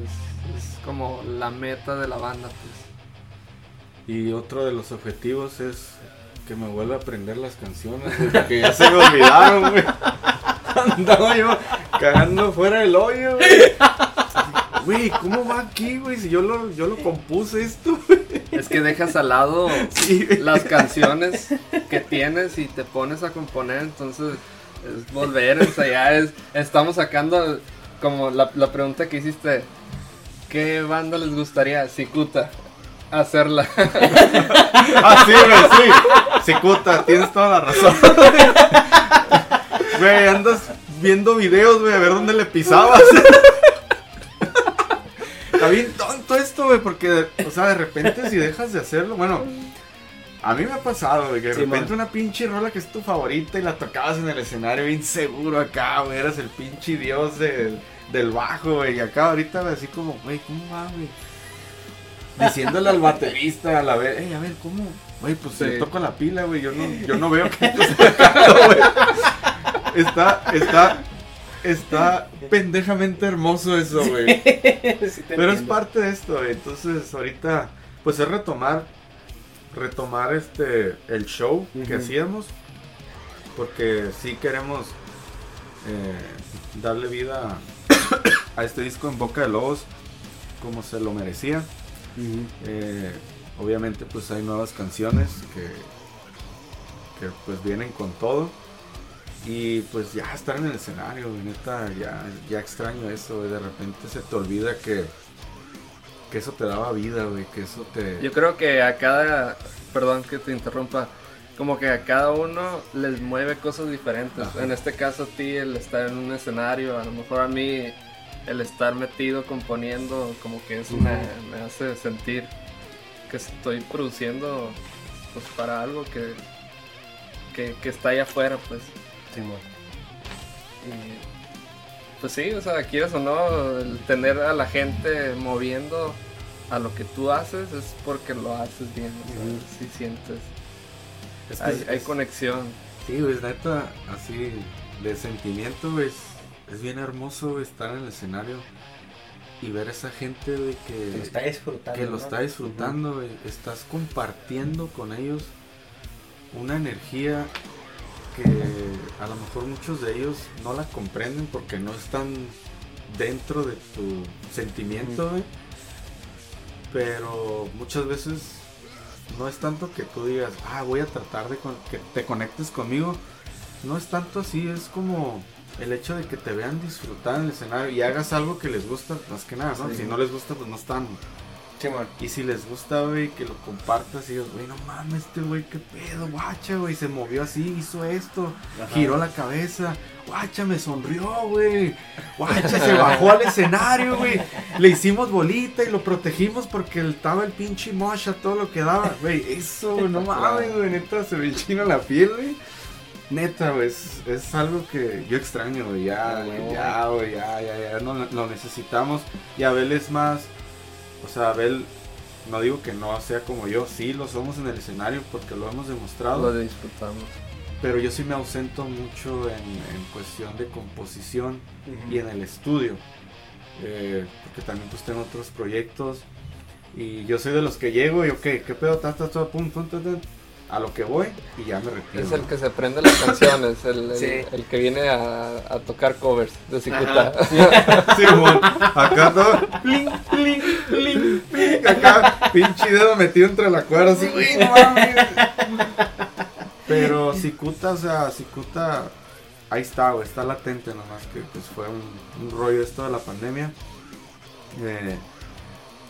Es, es como la meta de la banda, pues. Y otro de los objetivos es que me vuelva a aprender las canciones, porque ya se me olvidaron, güey. Andaba yo cagando fuera del hoyo, güey. Güey, ¿cómo va aquí, güey? Si yo lo, yo lo compuse esto, güey. Es que dejas al lado Sí, las canciones que tienes y te pones a componer, entonces es volver a ensayar. Es, estamos sacando como la, la pregunta que hiciste, ¿qué banda les gustaría, Cicuta, hacerla? Ah, sí, güey, sí. Cicuta, tienes toda la razón. Güey, andas viendo videos, güey, a ver dónde le pisabas. Está bien tonto esto, güey, porque, o sea, de repente si dejas de hacerlo, bueno, a mí me ha pasado, güey, que de Sí, repente man. una pinche rola que es tu favorita y la tocabas en el escenario bien seguro acá, güey, eras el pinche dios del, del bajo, güey, y acá ahorita, güey, así como, güey, ¿cómo va, güey? Diciéndole al baterista a la vez, hey, a ver, ¿cómo? Güey, pues Sí. le toco la pila, güey, yo no, yo no veo que estás tocando, güey. Está, está, está pendejamente hermoso eso, güey. Sí Pero es parte de esto, güey. Entonces, ahorita, pues es retomar, retomar este, el show que hacíamos. Porque sí queremos eh, darle vida a este disco en Boca de Lobos como se lo merecía. Eh, obviamente, pues hay nuevas canciones que, que pues vienen con todo. Y pues ya estar en el escenario, neta, ya, ya extraño eso. De repente se te olvida que, que eso te daba vida, güey, que eso te... Yo creo que a cada, perdón que te interrumpa, como que a cada uno les mueve cosas diferentes. Ajá. En este caso a ti el estar en un escenario, a lo mejor a mí el estar metido componiendo, como que eso me, me hace sentir que estoy produciendo pues para algo que, que, que está ahí afuera, pues. Y, pues sí, o sea, quieras o no, el tener a la gente moviendo a lo que tú haces es porque lo haces bien, o sea, sí sientes. Es que hay, es- hay conexión. Sí, güey, neta, así de sentimiento. Es, es bien hermoso estar en el escenario y ver a esa gente, güey, que, Que lo está disfrutando, Que lo ¿no? está disfrutando, güey. Estás compartiendo con ellos una energía que a lo mejor muchos de ellos no la comprenden porque no están dentro de tu sentimiento, güey. pero muchas veces no es tanto que tú digas, ah, voy a tratar de que te conectes conmigo. No es tanto así, es como el hecho de que te vean disfrutar en el escenario y hagas algo que les gusta, más que nada, ¿no? Sí. Si no les gusta, pues no están. Y si les gusta, güey, que lo compartas y digas, güey, no mames, este güey, qué pedo, guacha, güey, se movió así, hizo esto, Ajá. giró la cabeza, guacha, me sonrió, güey, guacha, se bajó al escenario, güey, le hicimos bolita y lo protegimos porque estaba el pinche mocha, todo lo que daba, güey, eso, güey, no mames, güey, neta, se me enchina la piel, güey. Neta, güey, es, es algo que yo extraño, güey, ya, güey, ya, güey, ya, ya, ya, no, lo necesitamos. Y Abel es más, o sea, Abel, no digo que no sea como yo, sí lo somos en el escenario porque lo hemos demostrado. Lo disfrutamos. Pero yo sí me ausento mucho en, en cuestión de composición y en el estudio. Eh, porque también pues tengo otros proyectos. Y yo soy de los que llego y ok, ¿qué pedo? Pum, pum, ta, ta, a lo que voy y ya me retiro. Es el que se aprende las canciones, el, el- Sí. el que viene a, a tocar covers de Cicuta. Sí, Simón. Acá todo. Pling, pling, pling, pling. Acá, pinche dedo metido entre la cuerda, así, güey, no mames. Pero Cicuta, o sea, Cicuta, ahí está, güey, está latente nomás que pues fue un, un rollo esto de la pandemia. Eh,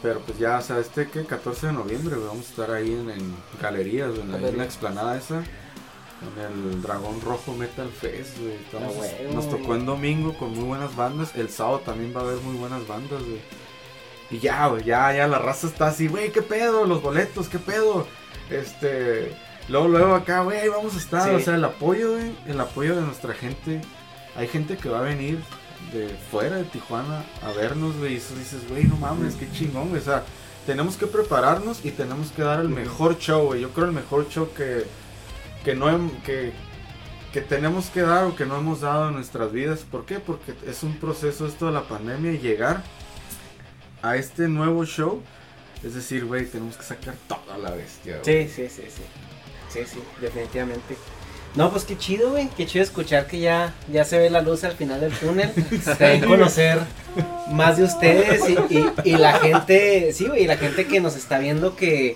pero pues ya, o sea, este que 14 de noviembre, güey, vamos a estar ahí en, en galerías, güey, en la, en la explanada esa. En el Dragón Rojo Metal Fest, güey. Estamos- Ah, huevo, nos tocó en domingo con muy buenas bandas. El sábado también va a haber muy buenas bandas, güey. Y ya, güey, ya, ya la raza está así, güey, ¿qué pedo? Los boletos, ¿qué pedo? Este, luego, luego acá, güey, vamos a estar. Sí. O sea, el apoyo, güey, el apoyo de nuestra gente. Hay gente que va a venir de fuera de Tijuana a vernos, güey, y eso dices, güey, no mames, qué chingón, güey. O sea, tenemos que prepararnos y tenemos que dar el mejor show, güey. Yo creo el mejor show que, que no que, que tenemos que dar o que no hemos dado en nuestras vidas. ¿Por qué? Porque es un proceso esto de la pandemia y llegar a este nuevo show. Es decir, güey, tenemos que sacar toda la bestia. güey. Sí, sí, sí, sí. Sí, sí, definitivamente. No, pues qué chido, güey. Qué chido escuchar que ya, ya se ve la luz al final del túnel. También conocer más de ustedes y, y- y la gente, sí, güey, y la gente que nos está viendo que,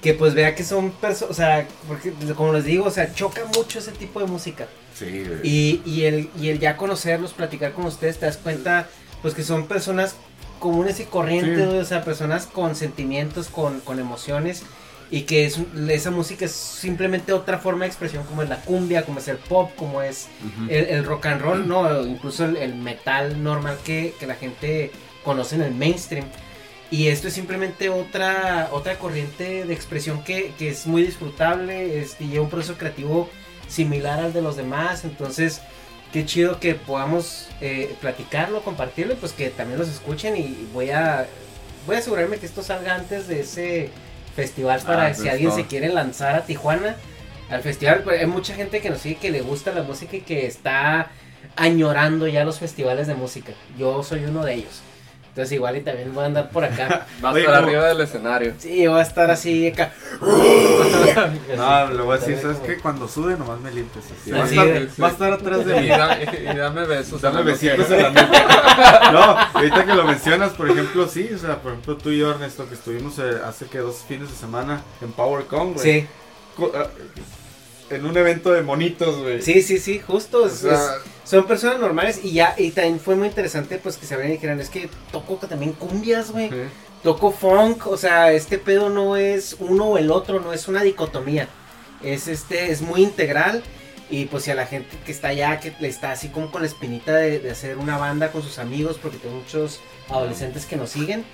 que pues vea que son personas, o sea, porque como les digo, o sea, choca mucho ese tipo de música. Sí, güey. Y, y, el, y el ya conocerlos, platicar con ustedes, te das cuenta, pues que son personas comunes y corrientes, Sí. güey, o sea, personas con sentimientos, con, con emociones, y que es, esa música es simplemente otra forma de expresión, como es la cumbia, como es el pop, como es el, el rock and roll, no, incluso el, el metal normal que, que la gente conoce en el mainstream. Y esto es simplemente otra, otra corriente de expresión que, que es muy disfrutable, es, y lleva un proceso creativo similar al de los demás. Entonces, qué chido que podamos eh, platicarlo, compartirlo, y pues que también los escuchen. Y voy a, voy a asegurarme que esto salga antes de ese festival para Ah, si pues, alguien se quiere lanzar a Tijuana al festival. Pues, hay mucha gente que nos sigue que le gusta la música y que está añorando ya los festivales de música. Yo soy uno de ellos. Entonces igual y también voy a andar por acá. Va a Oye, estar ¿cómo? arriba del escenario. Sí, voy a estar así acá. No, le voy a decir, ¿sabes qué? Cuando sube nomás me limpies así. Va a estar, sí. va a estar atrás de mí. Y, da- y dame besos. Dame besitos en la nuca. No, ahorita que lo mencionas, por ejemplo, sí, o sea, por ejemplo, tú y yo, Ernesto, que estuvimos eh, hace que dos fines de semana en PowerCon, güey. Sí. En un evento de monitos, güey. Sí, sí, sí, justo. es- O sea- es- son personas normales y ya, y también fue muy interesante pues que se abrieran y dijeran, es que toco también cumbias, güey. Sí. Toco funk, o sea, este pedo no es uno o el otro, no es una dicotomía. Es este, es muy integral. Y pues si a la gente que está allá, que le está así como con la espinita de, de hacer una banda con sus amigos, porque tengo muchos adolescentes que nos siguen.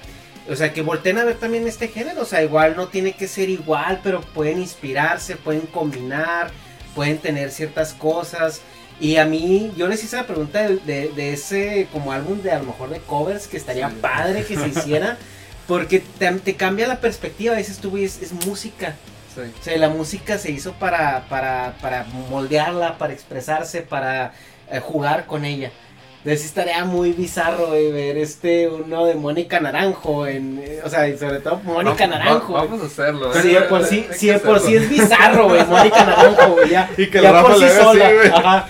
O sea, que volteen a ver también este género. O sea, igual no tiene que ser igual, pero pueden inspirarse, pueden combinar, pueden tener ciertas cosas. Y a mí, yo les hice la pregunta de, de- de ese como álbum de a lo mejor de covers que estaría padre que se hiciera. Porque te, te cambia la perspectiva. A veces tú ves, es música. Sí. O sea, la música se hizo para, para, para moldearla, para expresarse, para eh, jugar con ella. Entonces sí estaría muy bizarro güey, ver este uno de Mónica Naranjo en, eh, o sea, y sobre todo Mónica Naranjo. va- vamos a hacerlo. Sí, ¿eh? de por sí, sí, de por sí es bizarro, güey, Mónica Naranjo, güey, ya, Y que ya por sí así, sola, ajá.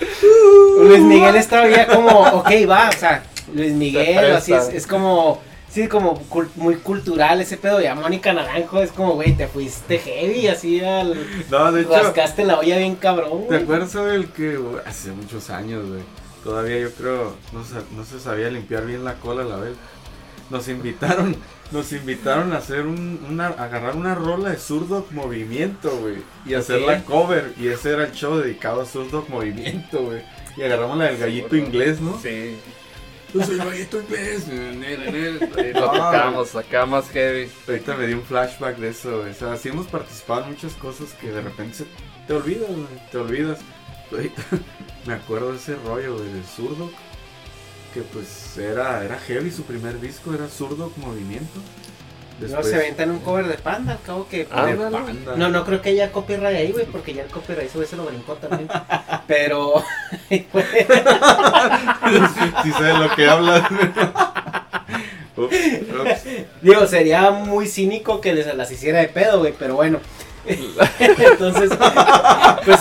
Luis Miguel estaba ya como, ok, va, o sea, Luis Miguel, así es, es como, Sí, como cul- muy cultural ese pedo. Ya Mónica Naranjo es como, güey, te fuiste heavy, así al. No, de hecho. Rascaste la olla bien cabrón, ¿Te acuerdas el que güey, hace muchos años, güey? Todavía yo creo no se, no se sabía limpiar bien la cola a la vez. Nos invitaron, nos invitaron a hacer un, una, a agarrar una rola de Zurdok Movimiento, güey, y hacer la cover, y ese era el show dedicado a Zurdok Movimiento, güey. Y agarramos la del gallito inglés, ¿no? Sí. Yo soy gallito inglés. Lo tocamos acá más heavy. Ahorita me dio un flashback de eso, güey. O sea, sí hemos participado en muchas cosas que de repente se- te olvidas, güey. Te olvidas. Ahorita me acuerdo de ese rollo, güey, de Zurdok. Que pues era, era heavy, su primer disco era Zurdok Movimiento. No se aventan un cover de panda, al cabo que. Ah, de Panda. No, no creo que haya copyright ahí, güey, porque ya el copyright ese güey se lo brincó también. Pero. pues, Si sabes lo que hablas. Ups, ups. Digo, sería muy cínico que les las hiciera de pedo, güey, pero bueno. Entonces, pues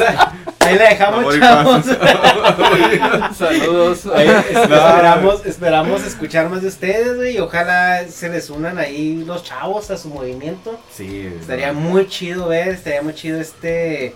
ahí, la dejamos, chavos. Saludos. Ahí esperamos, esperamos escuchar más de ustedes, güey, y ojalá se les unan ahí los chavos a su movimiento. Sí, Estaría muy chido ver, estaría muy chido este, eh,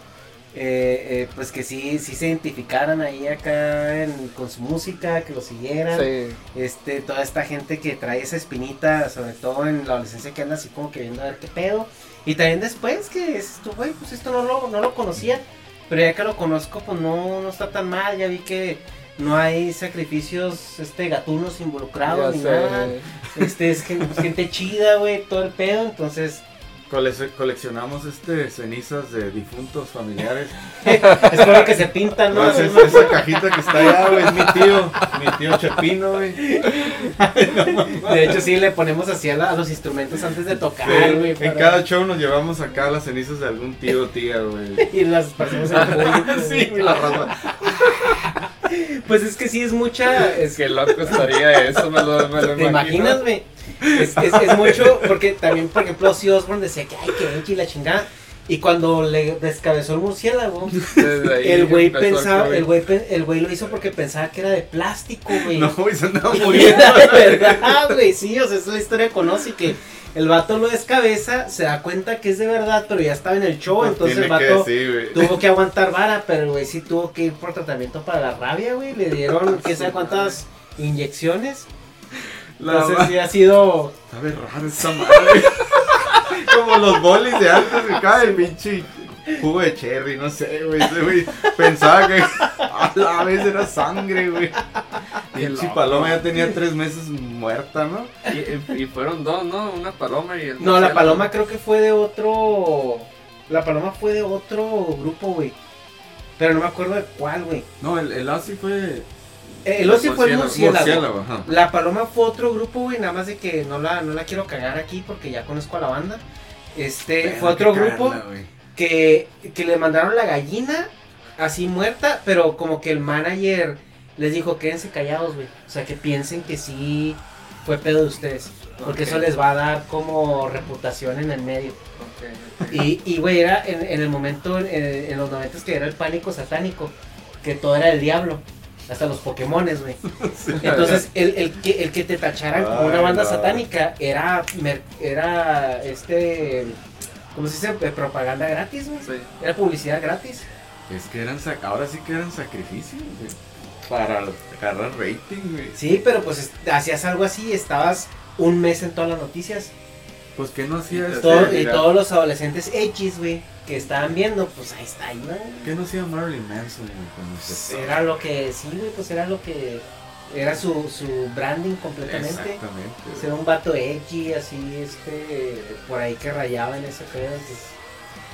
eh, pues que sí, sí se identificaran ahí acá en- con su música, que lo siguieran. Sí. Este, toda esta gente que trae esa espinita, sobre todo en la adolescencia que anda así como que viendo a ver qué pedo. Y también después que es tú, güey, pues esto no lo, no lo conocía. Pero ya que lo conozco, pues no, no está tan mal. Ya vi que no hay sacrificios este gatunos involucrados Ya ni sé. nada. Este es gen- gente chida, güey, todo el pedo. Entonces, Cole- coleccionamos este cenizas de difuntos familiares. espero que se pintan, ¿no? No, esa, esa cajita que está allá, güey, es mi tío, mi tío Chepino, güey. De hecho, sí le ponemos así a, la- a los instrumentos antes de tocar, Sí, güey. en cada show nos llevamos acá las cenizas de algún tío o tía, güey. Y las pasamos en el público, Sí, la raza. Pues es que sí es mucha. Es, Qué loco estaría eso, me lo, me lo ¿Te imagino. imaginas, güey? Es, es, es mucho, porque también, por ejemplo, Ozzy Osbourne decía que ay, que y la chingada. Y cuando le descabezó el murciélago, el güey pensaba, el güey, el güey lo hizo porque pensaba que era de plástico, güey. No, güey, se andaba Y muriendo. era de verdad, güey, sí, o sea, esa es la historia conoce que el vato lo descabeza, se da cuenta que es de verdad, pero ya estaba en el show, Pues entonces el que vato decir, tuvo que aguantar vara, pero el güey sí tuvo que ir por tratamiento para la rabia, güey, le dieron quién sabe cuántas inyecciones. La Entonces ma- sí ha sido Sabe raro esta madre. Como los bolis de antes que cae el pinche jugo de cherry, no sé, güey. Ese güey pensaba que a la vez era sangre, güey. Pinche loco. paloma ya tenía tres meses muerta, ¿no? Y, y fueron dos, ¿no? Una paloma y el. No, la paloma creo que fue de otro la paloma fue de otro grupo, güey. Pero no me acuerdo de cuál, güey. No, el, el Ozzy fue. Eh, El Ozzy fue el Murciélago. La paloma fue otro grupo, güey, nada más de que no la, no la quiero cagar aquí porque ya conozco a la banda. Este, Pero fue otro que grupo que, que le mandaron la gallina así muerta, pero como que el manager les dijo, quédense callados, güey. O sea, que piensen que sí fue pedo de ustedes. Porque eso les va a dar como reputación en el medio. Ok, ok. Y, y güey, era en, en el momento, en, en los noventas que era el pánico satánico, que todo era el diablo. Hasta los Pokémones, güey. Entonces, el, el que, el que te tacharan como una banda no. satánica era, era este, ¿cómo se dice? Eh, Propaganda gratis, güey. Sí. Era publicidad gratis. Es que eran. sac- Ahora sí que eran sacrificios, güey. Para agarrar rating, güey. Sí, pero pues es- hacías algo así, estabas un mes en todas las noticias. Pues que no hacía Todo- y mira, todos los adolescentes X, güey, que estaban viendo, pues ahí está, ahí, ¿no? ¿Qué no hacía Marilyn Manson? Cuando se Era lo que, sí, güey, pues era lo que, era su, su branding completamente. Exactamente. Pues era un vato edgy, así, este, por ahí que rayaba en ese pedo, pues.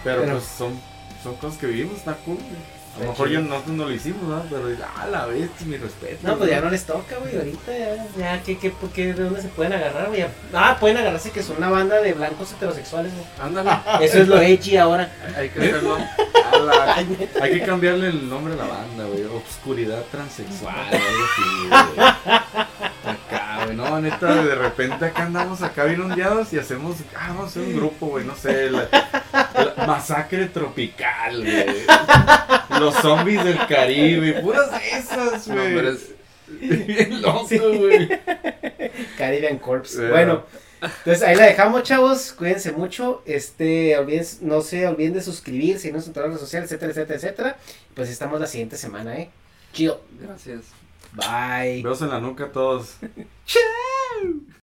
Pero, Pero- pues son, son cosas que vivimos, está cool, güey. A lo mejor yo nosotros no lo hicimos, ¿no? Pero ah, la vez, mi respeto. No, pues ya no les toca, güey, ahorita ya, ya, ¿qué, qué, por qué, ¿de dónde se pueden agarrar, güey? Ah, pueden agarrarse que son una banda de blancos heterosexuales, güey. Ándale. Eso es lo edgy ahora. Hay que hacerlo. La- Hay que cambiarle el nombre a la banda, güey. Obscuridad transexual, algo así, güey. Acá, güey. No, neta, de repente acá andamos acá bien ondeados y hacemos. Ah, vamos a hacer un grupo, güey. No sé. La, la masacre tropical, güey. Los zombies del Caribe. Puras esas, güey. Nombres Bien loco, güey. Caribbean Corpse. Yeah. Bueno, entonces ahí la dejamos, chavos. Cuídense mucho. Este, olviden, no se olviden de suscribirse, no en todas las redes sociales, etcétera, etcétera, etcétera. Pues estamos la siguiente semana, ¿eh? Chido. Gracias. Bye. Besos en la nuca a todos. Chao.